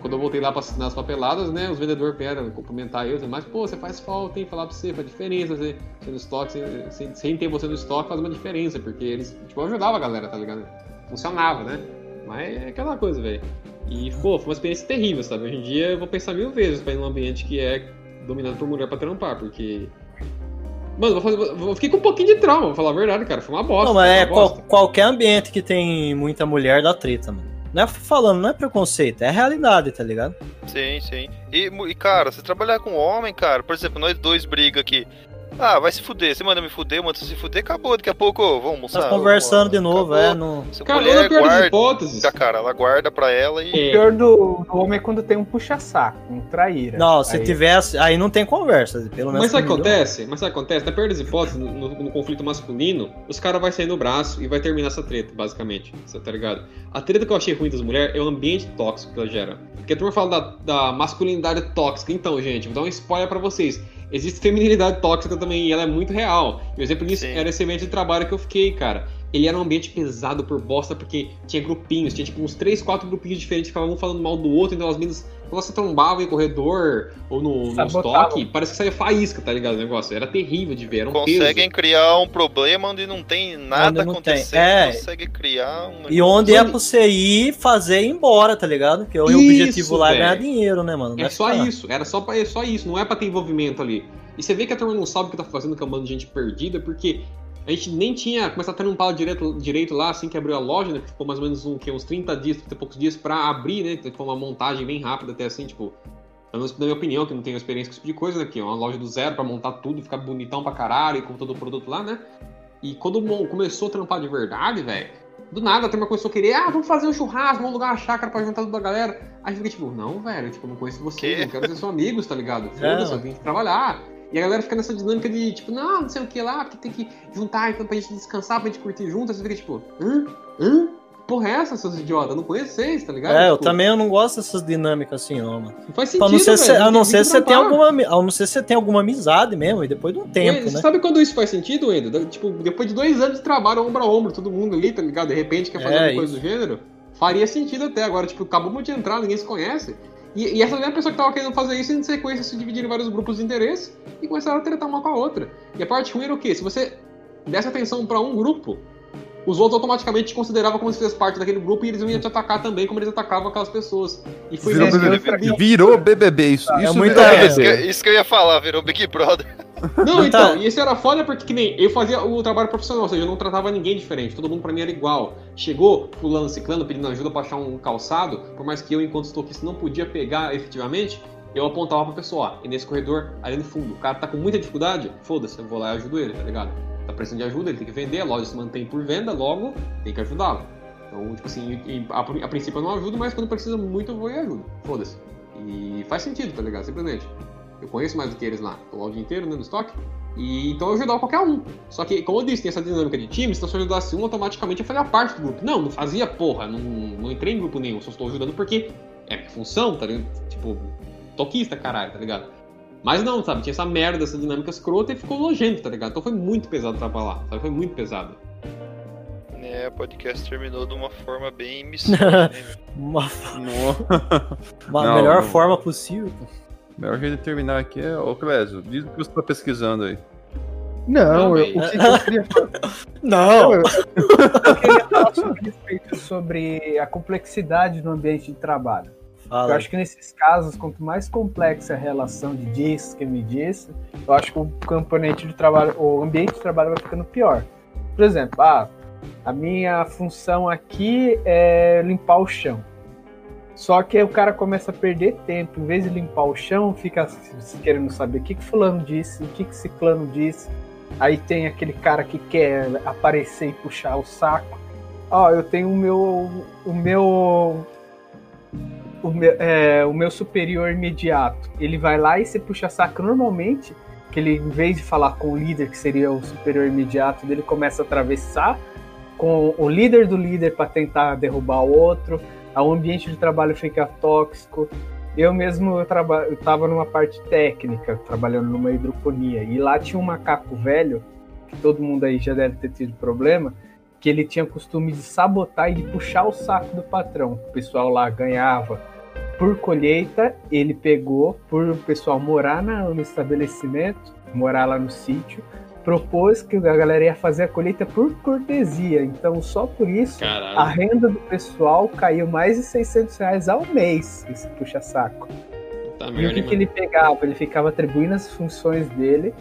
Speaker 2: quando eu voltei lá pra assinar as papeladas, né, os vendedores vieram cumprimentar eu, mas, pô, você faz falta, hein, falar pra você, faz diferença, você, você no estoque, você, sem, sem ter você no estoque faz uma diferença, porque eles, tipo, ajudavam a galera, tá ligado? Funcionava, né? Mas é aquela coisa, velho. E, pô, foi uma experiência terrível, sabe? Hoje em dia eu vou pensar mil vezes pra ir num ambiente que é dominado por mulher pra trampar, porque. Mano, vou fazer, vou, fiquei com um pouquinho de trauma, vou falar a verdade, cara. Foi uma bosta.
Speaker 3: Não, mas é
Speaker 2: qual,
Speaker 3: qualquer ambiente que tem muita mulher dá treta, mano. Não é falando, não é preconceito, é realidade, tá ligado?
Speaker 6: Sim, sim. E, e cara, você trabalhar com homem, cara, por exemplo, nós dois briga aqui. Ah, vai se fuder. Você manda me fuder, manda se fuder, acabou. Daqui a pouco, vamos almoçar.
Speaker 3: Tá conversando de novo, acabou. é. No...
Speaker 6: Seu cara, mulher pior guarda, hipóteses. Cara, ela guarda pra ela e.
Speaker 5: O pior do, do homem é quando tem um puxa-saco, um traíra.
Speaker 3: Não, se aí... tivesse. Aí não tem conversa. Pelo menos
Speaker 2: Mas sabe o que acontece? Mas sabe o que acontece? Na pior das hipóteses, no, no, no conflito masculino, os caras vão sair no braço e vai terminar essa treta, basicamente. Você tá ligado? A treta que eu achei ruim das mulheres é o ambiente tóxico que ela gera. Porque a turma fala da, da masculinidade tóxica. Então, gente, vou dar um spoiler pra vocês existe feminilidade tóxica também, e ela é muito real. E o exemplo disso Sim. era esse ambiente de trabalho que eu fiquei, cara. Ele era um ambiente pesado por bosta, porque tinha grupinhos, tinha tipo uns 3, 4 grupinhos diferentes que ficavam um falando mal do outro, então as meninas, quando você trombava em corredor ou no, no estoque, parece que saía faísca, tá ligado? O negócio era terrível de ver, era um
Speaker 6: Conseguem
Speaker 2: peso.
Speaker 6: criar um problema onde não tem nada não acontecendo,
Speaker 3: é.
Speaker 6: consegue criar um...
Speaker 3: E onde é pra você ir fazer e ir embora, tá ligado? Porque o objetivo lá é ganhar dinheiro, né, mano?
Speaker 2: Não é, é só isso, era só, pra, é só isso, não é pra ter envolvimento ali. E você vê que a turma não sabe o que tá fazendo com a banda de gente perdida, porque a gente nem tinha começado a ter um pau direito, direito lá, assim que abriu a loja, né? Que ficou mais ou menos um, que, uns 30 dias, 30 e poucos dias pra abrir, né? Então, foi uma montagem bem rápida, até assim, tipo. Pelo menos na minha opinião, que não tenho experiência com esse tipo de coisa, né? Que é uma loja do zero pra montar tudo, ficar bonitão pra caralho, e com todo o produto lá, né? E quando começou a trampar de verdade, velho, do nada a turma começou a querer, ah, vamos fazer um churrasco, vamos alugar uma chácara pra juntar toda a galera. Aí fiquei tipo, não, velho, tipo, não conheço você, não quero ser seu amigos, tá ligado? Foda-se, eu vim trabalhar. E a galera fica nessa dinâmica de, tipo, não, não sei o que lá, porque tem que juntar então, pra gente descansar, pra gente curtir junto. Aí você fica tipo, hã? Hã? Porra, é essa, seus idiotas? Não conheço vocês, tá ligado?
Speaker 3: É,
Speaker 2: tipo,
Speaker 3: eu também eu não gosto dessas dinâmicas assim, não, mano.
Speaker 2: Não faz sentido,
Speaker 3: a não ser, se, a não ser se você tem alguma,
Speaker 2: a
Speaker 3: não ser se você tem alguma amizade mesmo, e depois de um tempo,
Speaker 2: Você
Speaker 3: né?
Speaker 2: sabe quando isso faz sentido, Endo? Tipo, depois de dois anos de trabalho, ombro a ombro, todo mundo ali, tá ligado? De repente quer fazer
Speaker 3: É,
Speaker 2: alguma coisa do gênero, faria sentido até. Agora, tipo, acabamos de entrar, ninguém se conhece. E, e essa mesma pessoa que tava querendo fazer isso, em sequência, se dividir em vários grupos de interesse e começaram a tretar uma com a outra. E a parte ruim era o quê? Se você desse atenção pra um grupo, os outros automaticamente te consideravam como se fizesse parte daquele grupo e eles iam te atacar também, como eles atacavam aquelas pessoas. E foi
Speaker 4: Virou
Speaker 2: isso que eu
Speaker 4: BBB. Virou BBB, isso.
Speaker 3: É
Speaker 4: isso
Speaker 3: muito
Speaker 4: virou
Speaker 3: é,
Speaker 6: Isso que, isso que eu ia falar, virou Big Brother.
Speaker 2: Não,
Speaker 3: Tá.
Speaker 2: então, e isso era foda porque que nem eu fazia o trabalho profissional, ou seja, eu não tratava ninguém diferente, todo mundo pra mim era igual. Chegou fulano, ciclano pedindo ajuda pra achar um calçado, por mais que eu, enquanto estoquista, não podia pegar efetivamente, eu apontava pra pessoa, ó, e nesse corredor, ali no fundo, o cara tá com muita dificuldade, foda-se, eu vou lá e ajudo ele, tá ligado? Tá precisando de ajuda, ele tem que vender, a loja se mantém por venda, logo tem que ajudá-lo. Então, tipo assim, a, a princípio eu não ajudo, mas quando precisa muito eu vou e ajudo, foda-se. E faz sentido, tá ligado? Simplesmente. Eu conheço mais do que eles lá, tô lá o dia inteiro, né, no estoque. E então eu ajudava qualquer um. Só que, como eu disse, tem essa dinâmica de times, então se eu ajudasse um, automaticamente eu fazia parte do grupo. Não, não fazia porra, não, não entrei em grupo nenhum, só estou ajudando porque é minha função, tá ligado? Tipo, toquista, caralho, tá ligado? Mas não, sabe, tinha essa merda, essa dinâmica escrota e ficou nojento, tá ligado? Então foi muito pesado trabalhar, sabe? Foi muito pesado.
Speaker 6: É, o podcast terminou de uma forma bem mistura, né?
Speaker 3: Uma,
Speaker 4: Nossa.
Speaker 3: uma
Speaker 4: Não,
Speaker 3: melhor
Speaker 4: não.
Speaker 3: forma possível.
Speaker 4: O melhor jeito de terminar aqui é. Ô, Clésio, diz o que você tá pesquisando aí.
Speaker 5: Não,
Speaker 2: Não,
Speaker 5: eu, o que eu queria falar,
Speaker 3: Não!
Speaker 5: eu, eu queria falar sobre respeito sobre a complexidade do ambiente de trabalho. Eu
Speaker 3: Fala.
Speaker 5: acho que nesses casos, quanto mais complexa a relação de disse que me disse, eu acho que o componente de trabalho, o ambiente de trabalho vai ficando pior. Por exemplo, ah, a minha função aqui é limpar o chão. Só que o cara começa a perder tempo, em vez de limpar o chão, fica querendo saber o que, que fulano disse, o que, que ciclano disse. Aí tem aquele cara que quer aparecer e puxar o saco. Ó, eu tenho o meu. O meu o meu, é, o meu superior imediato, ele vai lá e se puxa saco normalmente, que ele, em vez de falar com o líder, que seria o superior imediato, dele começa a atravessar com o líder do líder para tentar derrubar o outro, o ambiente de trabalho fica tóxico. Eu mesmo eu traba, eu tava numa parte técnica, trabalhando numa hidroponia, e lá tinha um macaco velho, que todo mundo aí já deve ter tido problema, que ele tinha costume de sabotar e de puxar o saco do patrão. O pessoal lá ganhava por colheita, ele pegou, por o pessoal morar no estabelecimento, morar lá no sítio, propôs que a galera ia fazer a colheita por cortesia. Então, só por isso, a
Speaker 2: Caralho.
Speaker 5: renda do pessoal caiu mais de 600 reais ao mês, esse puxa-saco.
Speaker 2: Tá
Speaker 5: E o que, que ele pegava? Ele ficava atribuindo as funções dele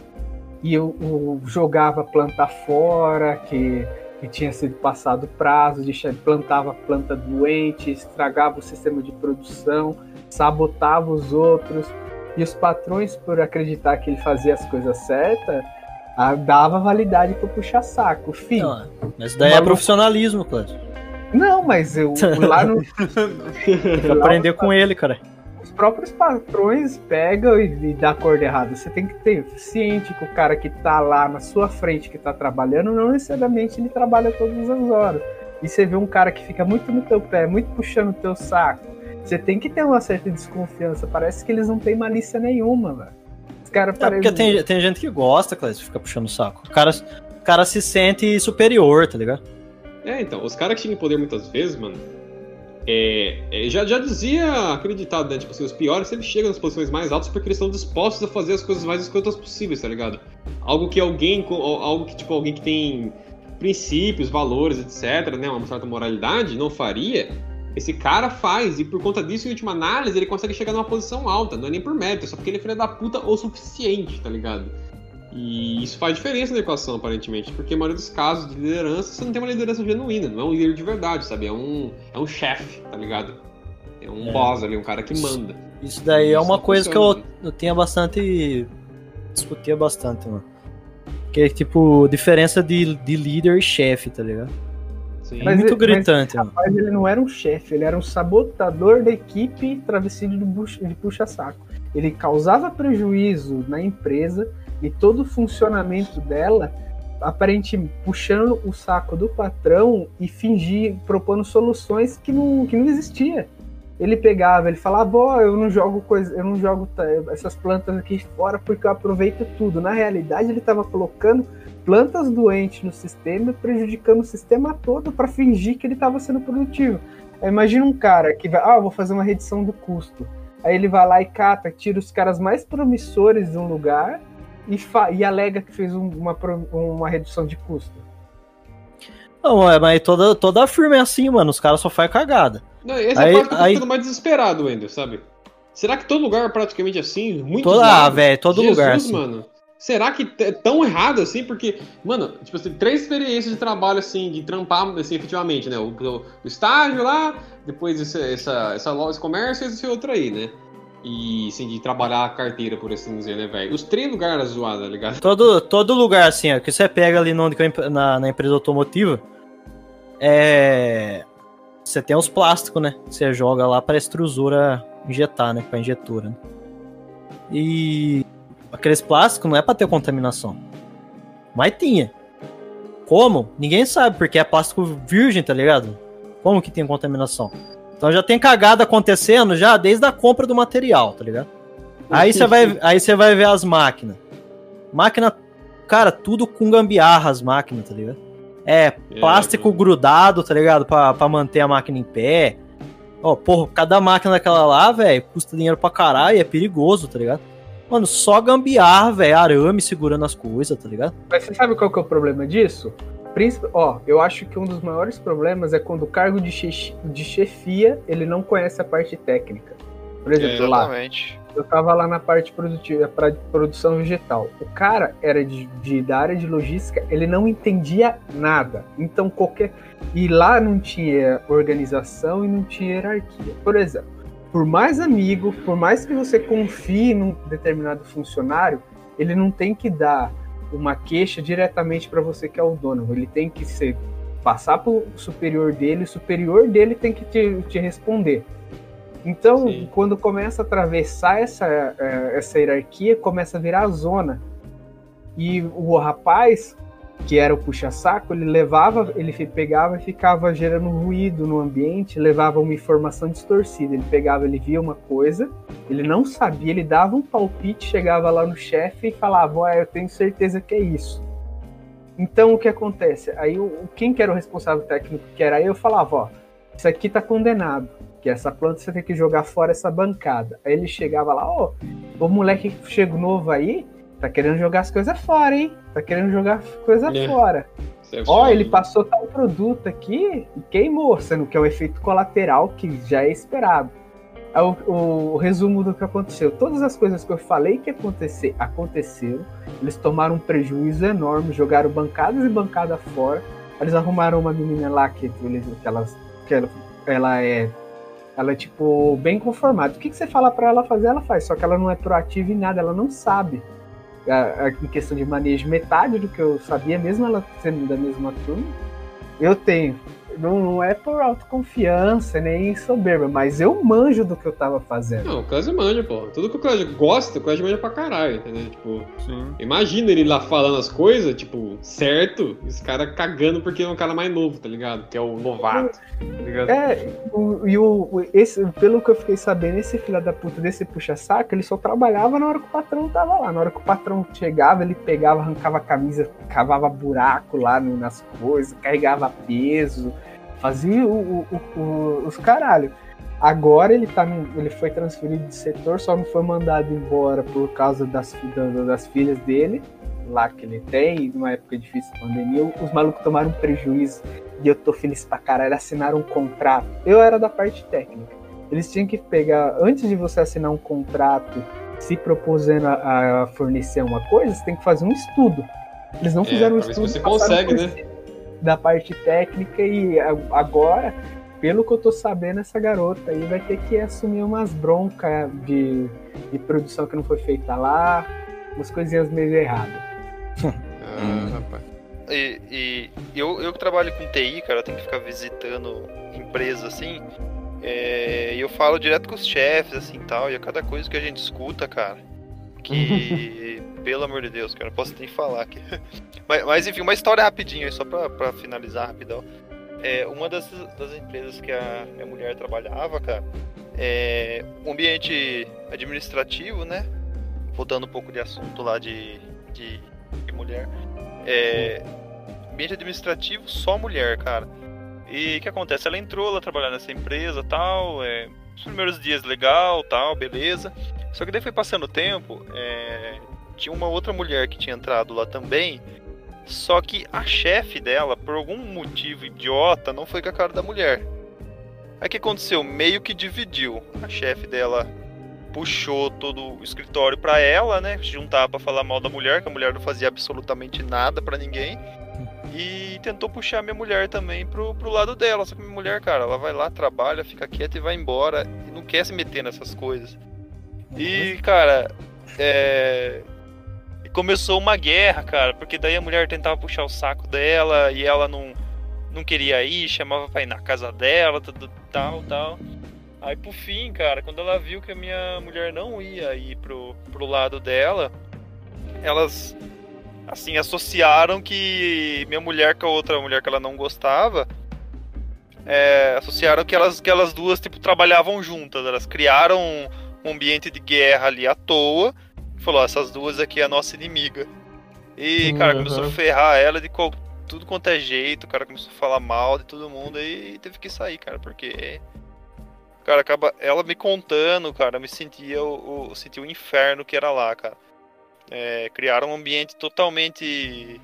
Speaker 5: e o, o- jogava planta fora, que, que tinha sido passado prazo, deixa- plantava planta doente, estragava o sistema de produção, sabotava os outros. E os patrões, por acreditar que ele fazia as coisas certas, ah, dava validade para puxar saco. Fim. Não,
Speaker 3: Não, mas isso daí é
Speaker 5: Maluco.
Speaker 3: profissionalismo, Cláudio.
Speaker 5: mas eu lá no,
Speaker 3: Tem que aprender com ele, cara.
Speaker 5: os próprios patrões pegam e, e dá cor de errado. Você tem que ter ciente que o cara que tá lá na sua frente, que tá trabalhando, não necessariamente ele trabalha todas as horas. E você vê um cara que fica muito no teu pé, muito puxando o teu saco. Você tem que ter uma certa desconfiança. Parece que eles não têm malícia nenhuma, velho. Caras
Speaker 3: É porque tem, tem gente que gosta, Cláudio, de ficar puxando o saco. O cara, o cara se sente superior, tá ligado?
Speaker 2: É, então, os caras que chegam em poder muitas vezes, mano, é, é, já, já dizia acreditado, né? Tipo assim, os piores sempre chegam nas posições mais altas porque eles estão dispostos a fazer as coisas mais escrotas possíveis, tá ligado? Algo que alguém, algo que, tipo, alguém que tem princípios, valores, etc., né? Uma certa moralidade, não faria. Esse cara faz, e por conta disso, em última análise, ele consegue chegar numa posição alta, não é nem por mérito, é só porque ele é filho da puta o suficiente, tá ligado? E isso faz diferença na equação, aparentemente, porque a maioria dos casos de liderança, você não tem uma liderança genuína, não é um líder de verdade, sabe? É um, é um chefe, tá ligado? É um
Speaker 3: É.
Speaker 2: boss ali, um cara que manda.
Speaker 3: Isso daí é
Speaker 2: Isso
Speaker 3: uma
Speaker 2: não
Speaker 3: coisa que eu,
Speaker 2: funciona.
Speaker 3: eu tinha bastante. discutia bastante, mano. Que é tipo, diferença de, de líder e chefe, tá ligado?
Speaker 2: Sim.
Speaker 3: É
Speaker 5: Mas
Speaker 3: muito gritante.
Speaker 5: Mas ele não era um chefe, ele era um sabotador da equipe travestido de, puxa-saco. Ele causava prejuízo na empresa e todo o funcionamento dela, aparentemente puxando o saco do patrão e fingir, propondo soluções que não, que não existia. Ele pegava, ele falava, ó, eu não jogo coisa, eu não jogo essas plantas aqui fora porque eu aproveito tudo. Na realidade, ele estava colocando plantas doentes no sistema, prejudicando o sistema todo para fingir que ele estava sendo produtivo. Imagina um cara que vai, ah, eu vou fazer uma redução do custo. Aí ele vai lá e cata, tira os caras mais promissores de um lugar e, fa- e alega que fez um- uma, uma redução de custo.
Speaker 3: Não, é, mas toda, toda firma é assim, mano. Os caras só fazem cagada.
Speaker 2: Não, essa
Speaker 3: Aí-
Speaker 2: é a parte que eu tô
Speaker 3: aí-
Speaker 2: ficando mais desesperado, Wendel, sabe? Será que todo lugar é praticamente assim? Muito
Speaker 3: Toda- ah, velho, todo lugar é assim.
Speaker 2: mano. Será que é tão errado assim? Porque, mano, tipo assim, três experiências de trabalho, assim, de trampar, assim, efetivamente, né? O, o- o estágio lá, depois esse, essa, essa loja, esse comércio e esse outro aí, né? E, assim, de trabalhar a carteira, por assim dizer, né, velho? Os três lugares zoados, tá ligado?
Speaker 3: Todo, todo lugar, assim, ó, que você pega ali no, na, na empresa automotiva, é. Você tem os plásticos, né? Você joga lá para extrusora injetar, né? Pra injetora. Né? E aqueles plásticos não é para ter contaminação. Mas tinha. Como? Ninguém sabe, porque é plástico virgem, tá ligado? Como que tem contaminação? Então já tem cagada acontecendo já desde a compra do material, tá ligado? Aí você vai, aí você vai ver as máquinas. Máquina, cara, tudo com gambiarra as máquinas, tá ligado? É, plástico
Speaker 2: mano.
Speaker 3: grudado, tá ligado? Pra, pra manter a máquina em pé. Ó, porra, cada máquina daquela lá, velho, custa dinheiro pra caralho, é perigoso, tá ligado? Mano, só gambiarra, velho, arame segurando as coisas, tá ligado?
Speaker 5: Mas você sabe qual que é o problema disso? Príncipe, ó, eu acho que um dos maiores problemas é quando o cargo de, che- de chefia ele não conhece a parte técnica. Por exemplo, lá,
Speaker 6: Exatamente.
Speaker 5: eu tava lá na parte produtiva, para produção vegetal. O cara era de, de- da área de logística, ele não entendia nada. Então qualquer e lá não tinha organização e não tinha hierarquia. Por exemplo, por mais amigo, por mais que você confie num determinado funcionário, ele não tem que dar uma queixa diretamente para você que é o dono. Ele tem que ser passar para o superior dele, o superior dele tem que te, te responder. Então,
Speaker 2: Sim.
Speaker 5: quando começa a atravessar essa, eh, essa hierarquia, começa a virar zona. E o rapaz, que era o puxa-saco, ele levava, ele pegava e ficava gerando ruído no ambiente, levava uma informação distorcida. Ele pegava, ele via uma coisa, ele não sabia, ele dava um palpite, chegava lá no chefe e falava: "Ó, eu tenho certeza que é isso". Então o que acontece? Aí o, quem que era o responsável técnico que era eu falava, ó, isso aqui tá condenado. que essa planta você tem que jogar fora essa bancada. Aí ele chegava lá, ó, o moleque que chega novo aí, tá querendo jogar as coisas fora, hein? Tá querendo jogar coisa
Speaker 2: É.
Speaker 5: fora.
Speaker 2: Certo.
Speaker 5: Ó, ele passou tal produto aqui e queimou, sendo que é o efeito colateral que já é esperado. É o, o- o resumo do que aconteceu. Todas as coisas que eu falei que acontecer, aconteceram. Eles tomaram um prejuízo enorme, jogaram bancadas e bancada fora. Eles arrumaram uma menina lá que, eles, que, elas, que ela, ela é. Ela é tipo bem conformada. O que, que você fala pra ela fazer, ela faz. Só que ela não é proativa em nada, ela não sabe. A- a- em questão de manejo, metade do que eu sabia, mesmo ela sendo da mesma turma, eu tenho. Não, não é por autoconfiança nem soberba, mas eu manjo do que eu tava fazendo.
Speaker 2: Não, o Cláudio manja, pô. Tudo que o Cláudio gosta, o Cláudio manja pra caralho, entendeu? Tipo,
Speaker 4: Sim.
Speaker 2: imagina ele lá falando as coisas, tipo, certo, e os caras cagando porque é um cara mais novo, tá ligado? Que é o novato, tá ligado?
Speaker 5: É, o, e o, o- esse, pelo que eu fiquei sabendo, esse filho da puta desse puxa-saco, ele só trabalhava na hora que o patrão tava lá. Na hora que o patrão chegava, ele pegava, arrancava a camisa, cavava buraco lá no- nas coisas, carregava peso, fazia o, o- o- os caralho. Agora ele, tá, ele foi transferido de setor, só não foi mandado embora por causa das, das filhas dele, lá que ele tem, numa época difícil de pandemia. Os malucos tomaram um prejuízo e eu tô feliz pra caralho, assinaram um contrato. Eu era da parte técnica. Eles tinham que pegar, antes de você assinar um contrato, se propusendo a, a fornecer uma coisa, você tem que fazer um estudo. Eles não
Speaker 2: É,
Speaker 5: fizeram um estudo.
Speaker 2: você consegue, né?
Speaker 5: Da parte técnica e agora, pelo que eu tô sabendo, essa garota aí vai ter que assumir umas broncas de, de produção que não foi feita lá, umas coisinhas meio erradas.
Speaker 2: Ah, rapaz.
Speaker 6: E, e eu, eu que trabalho com TI, cara, eu tenho que ficar visitando empresas assim. é, E eu falo direto com os chefes, assim tal, e a cada coisa que a gente escuta, cara. Que. pelo amor de Deus, cara, posso nem falar aqui. Mas, mas, enfim, uma história rapidinho aí, só pra, pra finalizar rapidão. É, uma das, das empresas que a minha mulher trabalhava, cara, é um ambiente administrativo, né? Voltando um pouco de assunto lá de, de, de mulher. É, ambiente administrativo, só mulher, cara. E o que acontece? Ela entrou lá trabalhar nessa empresa tal. É, os primeiros dias legal, tal, beleza. Só que daí foi passando o tempo, é, tinha uma outra mulher que tinha entrado lá também. Só que a chefe dela, por algum motivo idiota, não foi com a cara da mulher. Aí o que aconteceu? Meio que dividiu. A chefe dela puxou todo o escritório pra ela, né? Juntar pra falar mal da mulher, que a mulher não fazia absolutamente nada pra ninguém. E tentou puxar minha mulher também pro, pro lado dela. Só que minha mulher, cara, ela vai lá, trabalha, fica quieta e vai embora. E não quer se meter nessas coisas. E, cara, é. Começou uma guerra, cara, porque daí a mulher tentava puxar o saco dela e ela não, não queria ir, chamava pra ir na casa dela, tudo, tal, tal. Aí por fim, cara, quando ela viu que a minha mulher não ia ir pro, pro lado dela, elas assim associaram que minha mulher com a outra mulher que ela não gostava é, associaram que elas, que elas duas tipo trabalhavam juntas, elas criaram um, ambiente de guerra ali à toa. Falou, "Ó, essas duas aqui é a nossa inimiga. E, cara,
Speaker 2: Uhum.
Speaker 6: começou a ferrar ela de qual, tudo quanto é jeito, o cara começou a falar mal de todo mundo e teve que sair, cara, porque. Cara, acaba ela me contando, cara, eu me sentia o, o, eu sentia o inferno que era lá, cara. É, criaram um ambiente totalmente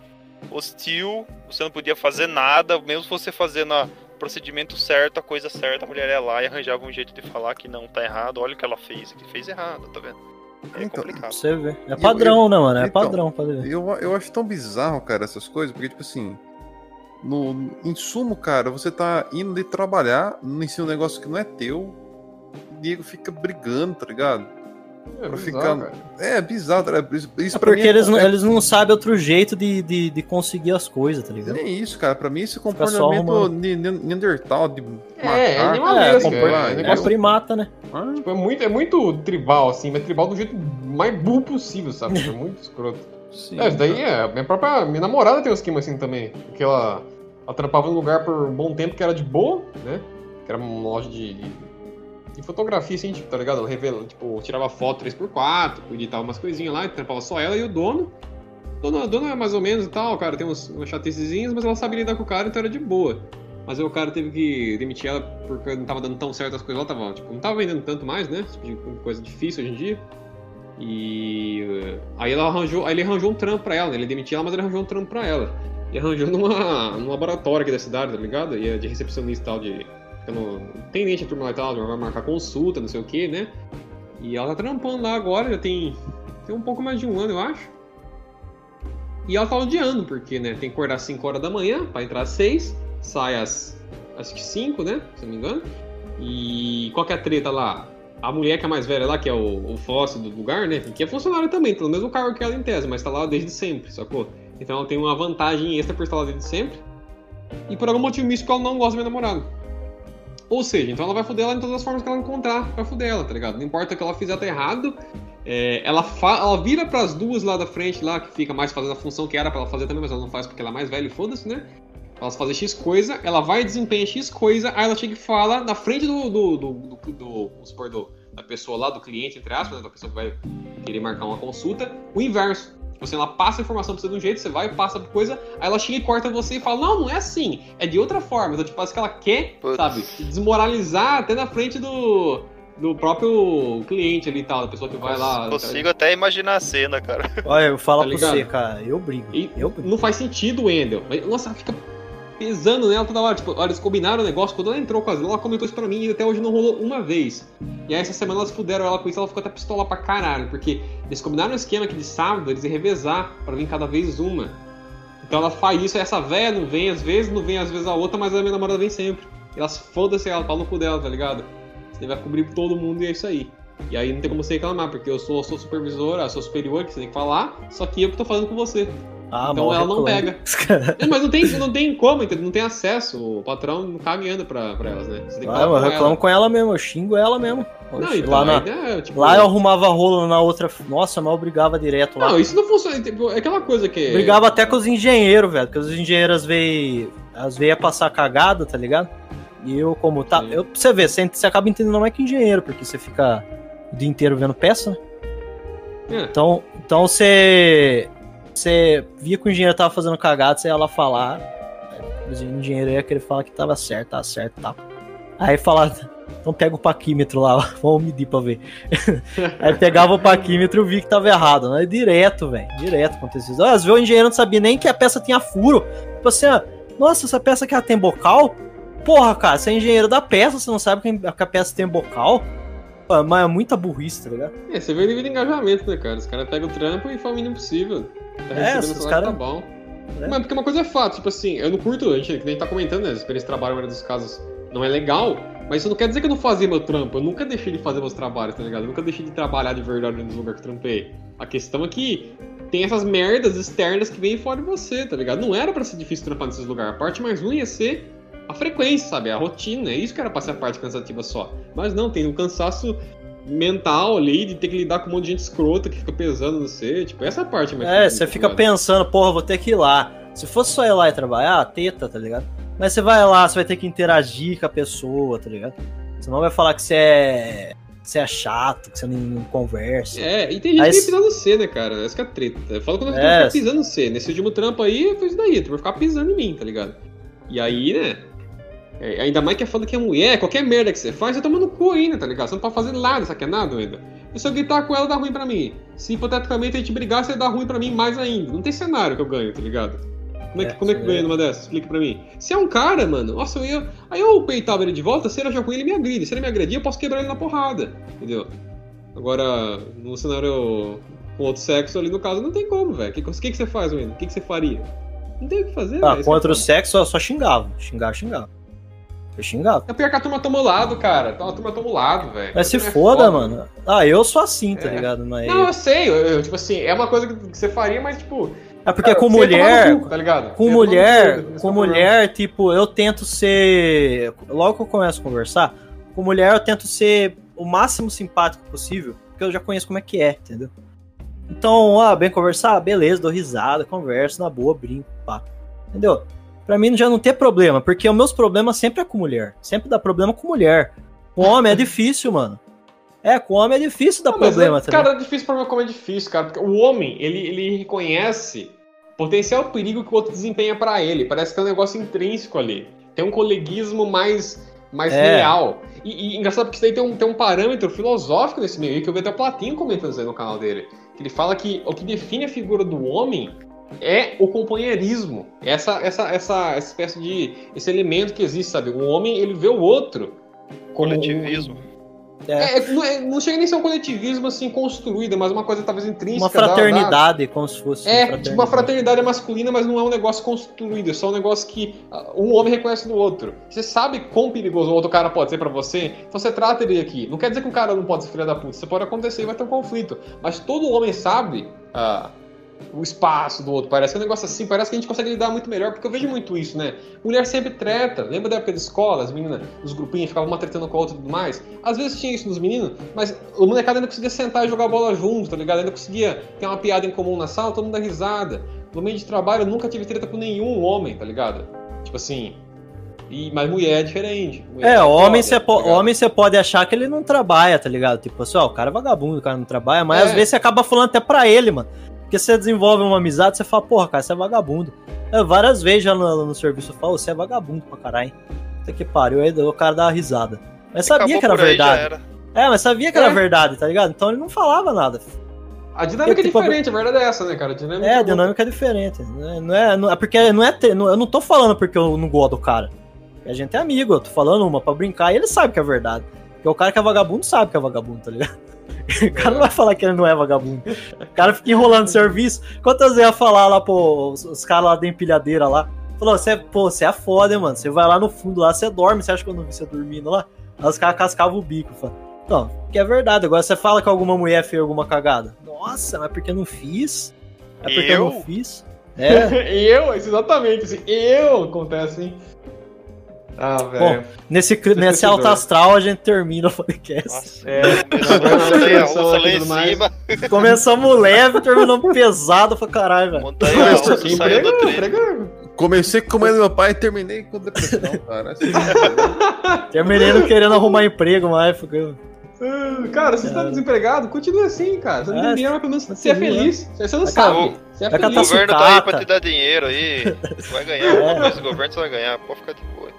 Speaker 6: hostil, você não podia fazer nada, mesmo você fazendo a- procedimento certo, a coisa certa, a mulher ia lá e arranjava um jeito de falar que não tá errado, olha o que ela fez, que fez errado, tá vendo? É
Speaker 4: Então,
Speaker 6: complicado.
Speaker 3: Você vê. É padrão, né, mano? É
Speaker 4: então,
Speaker 3: padrão, pode ver.
Speaker 4: Eu, eu acho tão bizarro, cara, essas coisas, porque, tipo assim, no, em sumo, cara, você tá indo de trabalhar, ensina um negócio que não é teu, o Diego fica brigando, tá ligado?
Speaker 2: É,
Speaker 4: Pra
Speaker 2: bizarro,
Speaker 4: ficar-
Speaker 2: cara.
Speaker 4: É bizarro? Isso,
Speaker 3: É
Speaker 4: pra
Speaker 3: porque
Speaker 4: mim
Speaker 3: eles, não,
Speaker 4: é,
Speaker 3: eles não sabem outro jeito de, de, de conseguir as coisas, tá ligado?
Speaker 4: Nem isso, cara. Pra mim, esse comportamento ne- Neandertal de matar.
Speaker 2: É, é animal
Speaker 3: É,
Speaker 2: mesmo. É,
Speaker 3: é
Speaker 2: negócio-
Speaker 3: primata, né?
Speaker 2: Tipo, é, muito, é muito tribal, assim, mas tribal do jeito mais burro possível, sabe? É muito escroto.
Speaker 4: sim,
Speaker 2: É, isso daí é. Minha própria. Minha namorada tem um esquema assim também. Porque ela, ela trampava num lugar por um bom tempo que era de boa, né? Que era uma loja de, de, de fotografia, assim, tipo, tá ligado? Revela, tipo, tirava foto 3x4, editava umas coisinhas lá, trampava só ela e o dono. Dona, dona é mais ou menos e tal, cara, tem uns, umas chatecezinhas, mas ela sabe lidar com o cara, então era de boa. Mas aí o cara teve que demitir ela porque não tava dando tão certo as coisas. Ela tava, tipo, não tava vendendo tanto mais, né? Tipo coisa difícil hoje em dia. E eh, aí ela arranjou, aí ele arranjou um trampo pra ela, né? Ele demitiu ela, mas ele arranjou um trampo pra ela. E arranjou numa, num laboratório aqui da cidade, tá ligado? E é de recepcionista e tal, de. Ficando, tem gente turma lá e tal, vai marcar consulta, não sei o que, né? E ela tá trampando lá agora, já tem, tem um pouco mais de um ano, eu acho. E ela tá odiando, porque, né, tem que acordar às 5 horas da manhã pra entrar às 6, sai às, acho que 5, né, se não me engano. E qual que é a treta lá? A mulher que é mais velha lá, que é o, o fóssil do lugar, né, que é funcionária também, pelo mesmo cargo que ela em tese, mas tá lá desde sempre, sacou? Então ela tem uma vantagem extra por estar lá desde sempre. E por algum motivo místico ela não gosta do meu namorado. Ou seja, então ela vai foder ela em todas as formas que ela encontrar pra foder ela, tá ligado? Não importa o que ela fizer tá errado. É, ela, ela vira pras duas lá da frente, lá, que fica mais fazendo a função que era pra ela fazer também, mas ela não faz porque ela é mais velha e foda-se, né? Pra elas fazem X coisa, ela vai e desempenha X coisa, aí ela chega e fala na frente do. do, do, do, do, supor, do- da pessoa lá, do cliente, entre aspas, né, da pessoa que vai querer marcar uma consulta, o inverso. Assim, ela passa a informação pra você de um jeito, você vai, passa por coisa, aí ela chega e corta você e fala, não, não é assim, é de outra forma. Então, tipo, parece que ela quer,
Speaker 6: Putz.
Speaker 2: sabe, desmoralizar até na frente do, do próprio cliente ali e tal, da pessoa que vai lá.
Speaker 6: Consigo até imaginar a cena, cara.
Speaker 3: Olha, eu falo
Speaker 2: Tá
Speaker 3: pra você, cara, eu brigo.
Speaker 2: E
Speaker 3: Eu brigo.
Speaker 2: não faz sentido, Wendel. Mas, Nossa, ela fica pesando nela toda hora. Tipo, eles combinaram o negócio. Quando ela entrou com as ela comentou isso pra mim e até hoje não rolou uma vez. E aí essa semana elas fuderam ela com isso, ela ficou até pistola pra caralho. Porque eles combinaram um esquema que de sábado eles iam revezar pra vir cada vez uma. Então ela faz isso, essa véia não vem às vezes, não vem às vezes a outra, mas a minha namorada vem sempre. E elas foda-se ela, no cu dela, tá ligado? Você vai cobrir todo mundo e é isso aí. E aí não tem como você reclamar, porque eu sou, sou supervisora, sou superior, que você tem que falar, só que eu que tô falando com você.
Speaker 3: Ah,
Speaker 2: então ela não
Speaker 3: reclame.
Speaker 2: É, mas não tem, não tem como, entendeu? Não tem acesso. O patrão não caga e anda pra, pra elas, né?
Speaker 3: Ah, eu reclamo
Speaker 2: ela.
Speaker 3: com ela mesmo, eu xingo ela mesmo.
Speaker 2: Não, então,
Speaker 3: lá, na-
Speaker 2: aí, né, tipo,
Speaker 3: lá eu arrumava rolo na outra. Nossa, mas eu brigava direto lá.
Speaker 2: Não, isso não funciona. tipo, É aquela coisa que.
Speaker 3: Brigava até com os engenheiros, velho. Porque os engenheiros veio. Às vezes ia passar cagada, tá ligado? E eu, como tá.
Speaker 2: Sim.
Speaker 3: Eu, pra você ver, você, você acaba entendendo mais que engenheiro, porque você fica o dia inteiro vendo peça, né?
Speaker 2: É.
Speaker 3: Então, então você. Você via que o engenheiro tava fazendo cagada, você ia lá falar. O engenheiro ia querer falar que tava certo, tava certo tal. Aí falar. Então pega o paquímetro lá, vamos medir pra ver. Aí pegava o paquímetro e vi que tava errado, né? Direto, velho. Direto acontecia isso. Às vezes o engenheiro não sabia nem que a peça tinha furo. Tipo assim, ó, nossa, essa peça aqui ela tem bocal? Porra, cara, você é engenheiro da peça, você não sabe que a peça tem bocal? Mas é muita burrice, tá ligado?
Speaker 2: É, você vê nível de engajamento, né, cara? Os caras pegam o trampo e fazem o mínimo possível. Tá
Speaker 3: É, os
Speaker 2: o salário,
Speaker 3: cara-
Speaker 2: tá bom.
Speaker 3: É.
Speaker 2: Mas porque uma coisa é fato, tipo assim, eu não curto, a gente, que nem a gente tá comentando, né? A experiência de trabalho, na maioria dos casos, não é legal, mas isso não quer dizer que eu não fazia meu trampo. Eu nunca deixei de fazer meus trabalhos, tá ligado? Eu nunca deixei de trabalhar de verdade nos lugares que trampei. A questão é que tem essas merdas externas que vêm fora de você, tá ligado? Não era pra ser difícil trampar nesses lugares. A parte mais ruim ia ser a frequência, sabe? A rotina. É isso que era pra ser a parte cansativa só. Mas não, tem um cansaço mental ali de ter que lidar com um monte de gente escrota que fica pesando no você. Tipo, essa é parte mais
Speaker 3: É, você fica pensando, porra, vou ter que ir lá. Se fosse só ir lá e trabalhar, teta, tá ligado? Mas você vai lá, você vai ter que interagir com a pessoa, tá ligado? Você não vai falar que você é. Você é chato, que você não, não conversa.
Speaker 2: É, e tem gente
Speaker 3: Aí
Speaker 2: que
Speaker 3: se-
Speaker 2: vem pisando C, né, cara? Essa que é a treta. Eu falo quando eu
Speaker 3: É.
Speaker 2: ficar pisando no C. Nesse último trampo aí, foi isso daí. Tu vai ficar pisando em mim, tá ligado? E aí, né? É, ainda mais que é foda que é mulher, qualquer merda que você faz, você toma no cu ainda, tá ligado? Você não pode fazer nada, que é nada ainda. E se eu gritar com ela, dá ruim pra mim. Se hipoteticamente a gente brigar, você dá ruim pra mim mais ainda. Não tem cenário que eu ganho, tá ligado? Como é que,
Speaker 3: É,
Speaker 2: como é que ganha numa dessas? Explica pra mim. Se é um cara, mano, nossa, eu ia. Aí eu peitava ele de volta, se ele já com ele, ele me agride. Se ele me agredir, eu posso quebrar ele na porrada. Entendeu? Agora, no cenário com outro sexo ali, no caso, não tem como, velho. O que, que, que você faz, Wendel? O que, que você faria? Não tem o que fazer,
Speaker 3: Ah,
Speaker 2: velho.
Speaker 3: contra o sexo eu só xingava. Xingar, xingava. Eu xingava.
Speaker 2: É pior que a turma toma o lado, cara. A turma toma o lado, velho.
Speaker 3: Mas se
Speaker 2: é
Speaker 3: foda, mano. Ah, eu sou assim, tá
Speaker 2: É.
Speaker 3: ligado? Mas...
Speaker 2: Não, eu sei, eu, eu, tipo assim, é uma coisa que você faria, mas tipo.
Speaker 3: É porque
Speaker 2: cara,
Speaker 3: com mulher,
Speaker 2: cu, tá ligado?
Speaker 3: com mulher,
Speaker 2: cu,
Speaker 3: com
Speaker 2: problema.
Speaker 3: mulher, tipo, eu tento ser. Logo que eu começo a conversar, com mulher eu tento ser o máximo simpático possível, porque eu já conheço como é que é, entendeu? Então, ah, bem conversar, beleza, dou risada, converso na boa, brinco, pá. Entendeu? Pra mim já não tem problema, porque os meus problemas sempre é com mulher. Sempre dá problema com mulher. Com homem é difícil, mano. É, com homem é difícil dar
Speaker 2: Não, mas,
Speaker 3: problema,
Speaker 2: é,
Speaker 3: tá
Speaker 2: Cara, é difícil pra mim como é difícil, cara. Porque o homem, ele, ele reconhece potencial perigo que o outro desempenha pra ele. Parece que é um negócio intrínseco ali. tem um coleguismo mais, mais
Speaker 3: É.
Speaker 2: real. E, e engraçado porque isso daí tem um, tem um parâmetro filosófico nesse meio aí, que eu vi até o Platinho comentando isso aí no canal dele. Que ele fala que o que define a figura do homem é o companheirismo. Essa, essa, essa, essa espécie de. esse elemento que existe, sabe? O homem, ele vê o outro como.
Speaker 6: Coletivismo.
Speaker 3: É,
Speaker 2: É, não, é- não chega nem a ser um coletivismo assim construído, mas uma coisa talvez intrínseca.
Speaker 3: uma
Speaker 2: da- da-
Speaker 3: fraternidade, como se fosse.
Speaker 2: É, tipo uma fraternidade masculina, mas não é um negócio construído, é só um negócio que ah, um homem reconhece no outro. Você sabe quão perigoso o outro cara pode ser pra você, então você trata ele aqui. Não quer dizer que um cara não pode ser filho da puta, isso pode acontecer e vai ter um conflito. Mas todo homem sabe ah, o espaço do outro, parece que é um negócio assim, parece que a gente consegue lidar muito melhor, porque eu vejo muito isso, né? Mulher sempre treta, lembra da época de escola, as meninas, os grupinhos ficavam uma tretando com a outra e tudo mais? Às vezes tinha isso nos meninos, mas o molecada ainda conseguia sentar e jogar bola junto, tá ligado? Ainda conseguia ter uma piada em comum na sala, todo mundo dá risada. No meio de trabalho eu nunca tive treta com nenhum homem, tá ligado? Tipo assim. E, mas mulher é diferente. Mulher
Speaker 3: É, homem
Speaker 2: foda,
Speaker 3: você po
Speaker 2: tá
Speaker 3: homem você pode achar que ele não trabalha, tá ligado? Tipo assim, ó, o cara é vagabundo, o cara não trabalha, mas
Speaker 2: É.
Speaker 3: às vezes você acaba falando até pra ele, mano. Porque você desenvolve uma amizade, você fala, porra, cara, você é vagabundo. Eu, várias vezes já no, no serviço eu falo, você é vagabundo pra caralho. Puta que pariu, aí o cara dá uma risada. Mas sabia
Speaker 6: Acabou
Speaker 3: que era verdade.
Speaker 6: era.
Speaker 3: É, mas sabia que
Speaker 2: É.
Speaker 3: era verdade, tá ligado? Então ele não falava nada.
Speaker 2: A dinâmica
Speaker 3: Eu,
Speaker 2: é
Speaker 3: tipo,
Speaker 2: diferente, a verdade é essa, né, cara? A dinâmica
Speaker 3: É, a
Speaker 2: outra.
Speaker 3: dinâmica é diferente. né? Não é, não é porque não é ter- não- eu não tô falando porque eu não gosto do cara. A gente é amigo, eu tô falando uma pra brincar e ele sabe que é verdade. Porque o cara que é vagabundo sabe que é vagabundo, tá ligado? O cara não vai falar que ele não é vagabundo. O cara fica enrolando serviço. Quantas vezes eu ia falar lá, pô, os, os caras lá da empilhadeira lá? Falou, você é, pô, você é foda, hein, mano. Você vai lá no fundo lá, você dorme. Você acha que eu não vi você dormindo lá? Aí os caras cascavam o bico, fala. Não, que é verdade. Agora você fala que alguma mulher fez alguma cagada. Nossa, mas porque eu não fiz? É porque eu,
Speaker 6: Eu?
Speaker 3: não fiz? É.
Speaker 2: eu, exatamente, assim, eu acontece, hein? Ah, velho.
Speaker 3: Nesse, cri- nesse alto astral a gente termina o podcast.
Speaker 6: Nossa,
Speaker 2: É.
Speaker 3: Começamos leve, terminamos pesado pra caralho, velho.
Speaker 6: Montanha.
Speaker 4: Comecei com o meu pai e terminei com depressão, cara. Assim,
Speaker 3: Terminei não querendo arrumar emprego mais. Porque...
Speaker 2: Ah, Cara, se você tá desempregado, continua assim, cara. Você não
Speaker 3: É,
Speaker 2: tem dinheiro, mas pelo menos você é feliz. Você não
Speaker 3: Vai
Speaker 2: sabe. Você é
Speaker 3: vai
Speaker 6: O
Speaker 2: feliz.
Speaker 6: governo tá aí pra te dar dinheiro aí. Vai ganhar coisa do governo, você vai ganhar. Pode ficar de boa.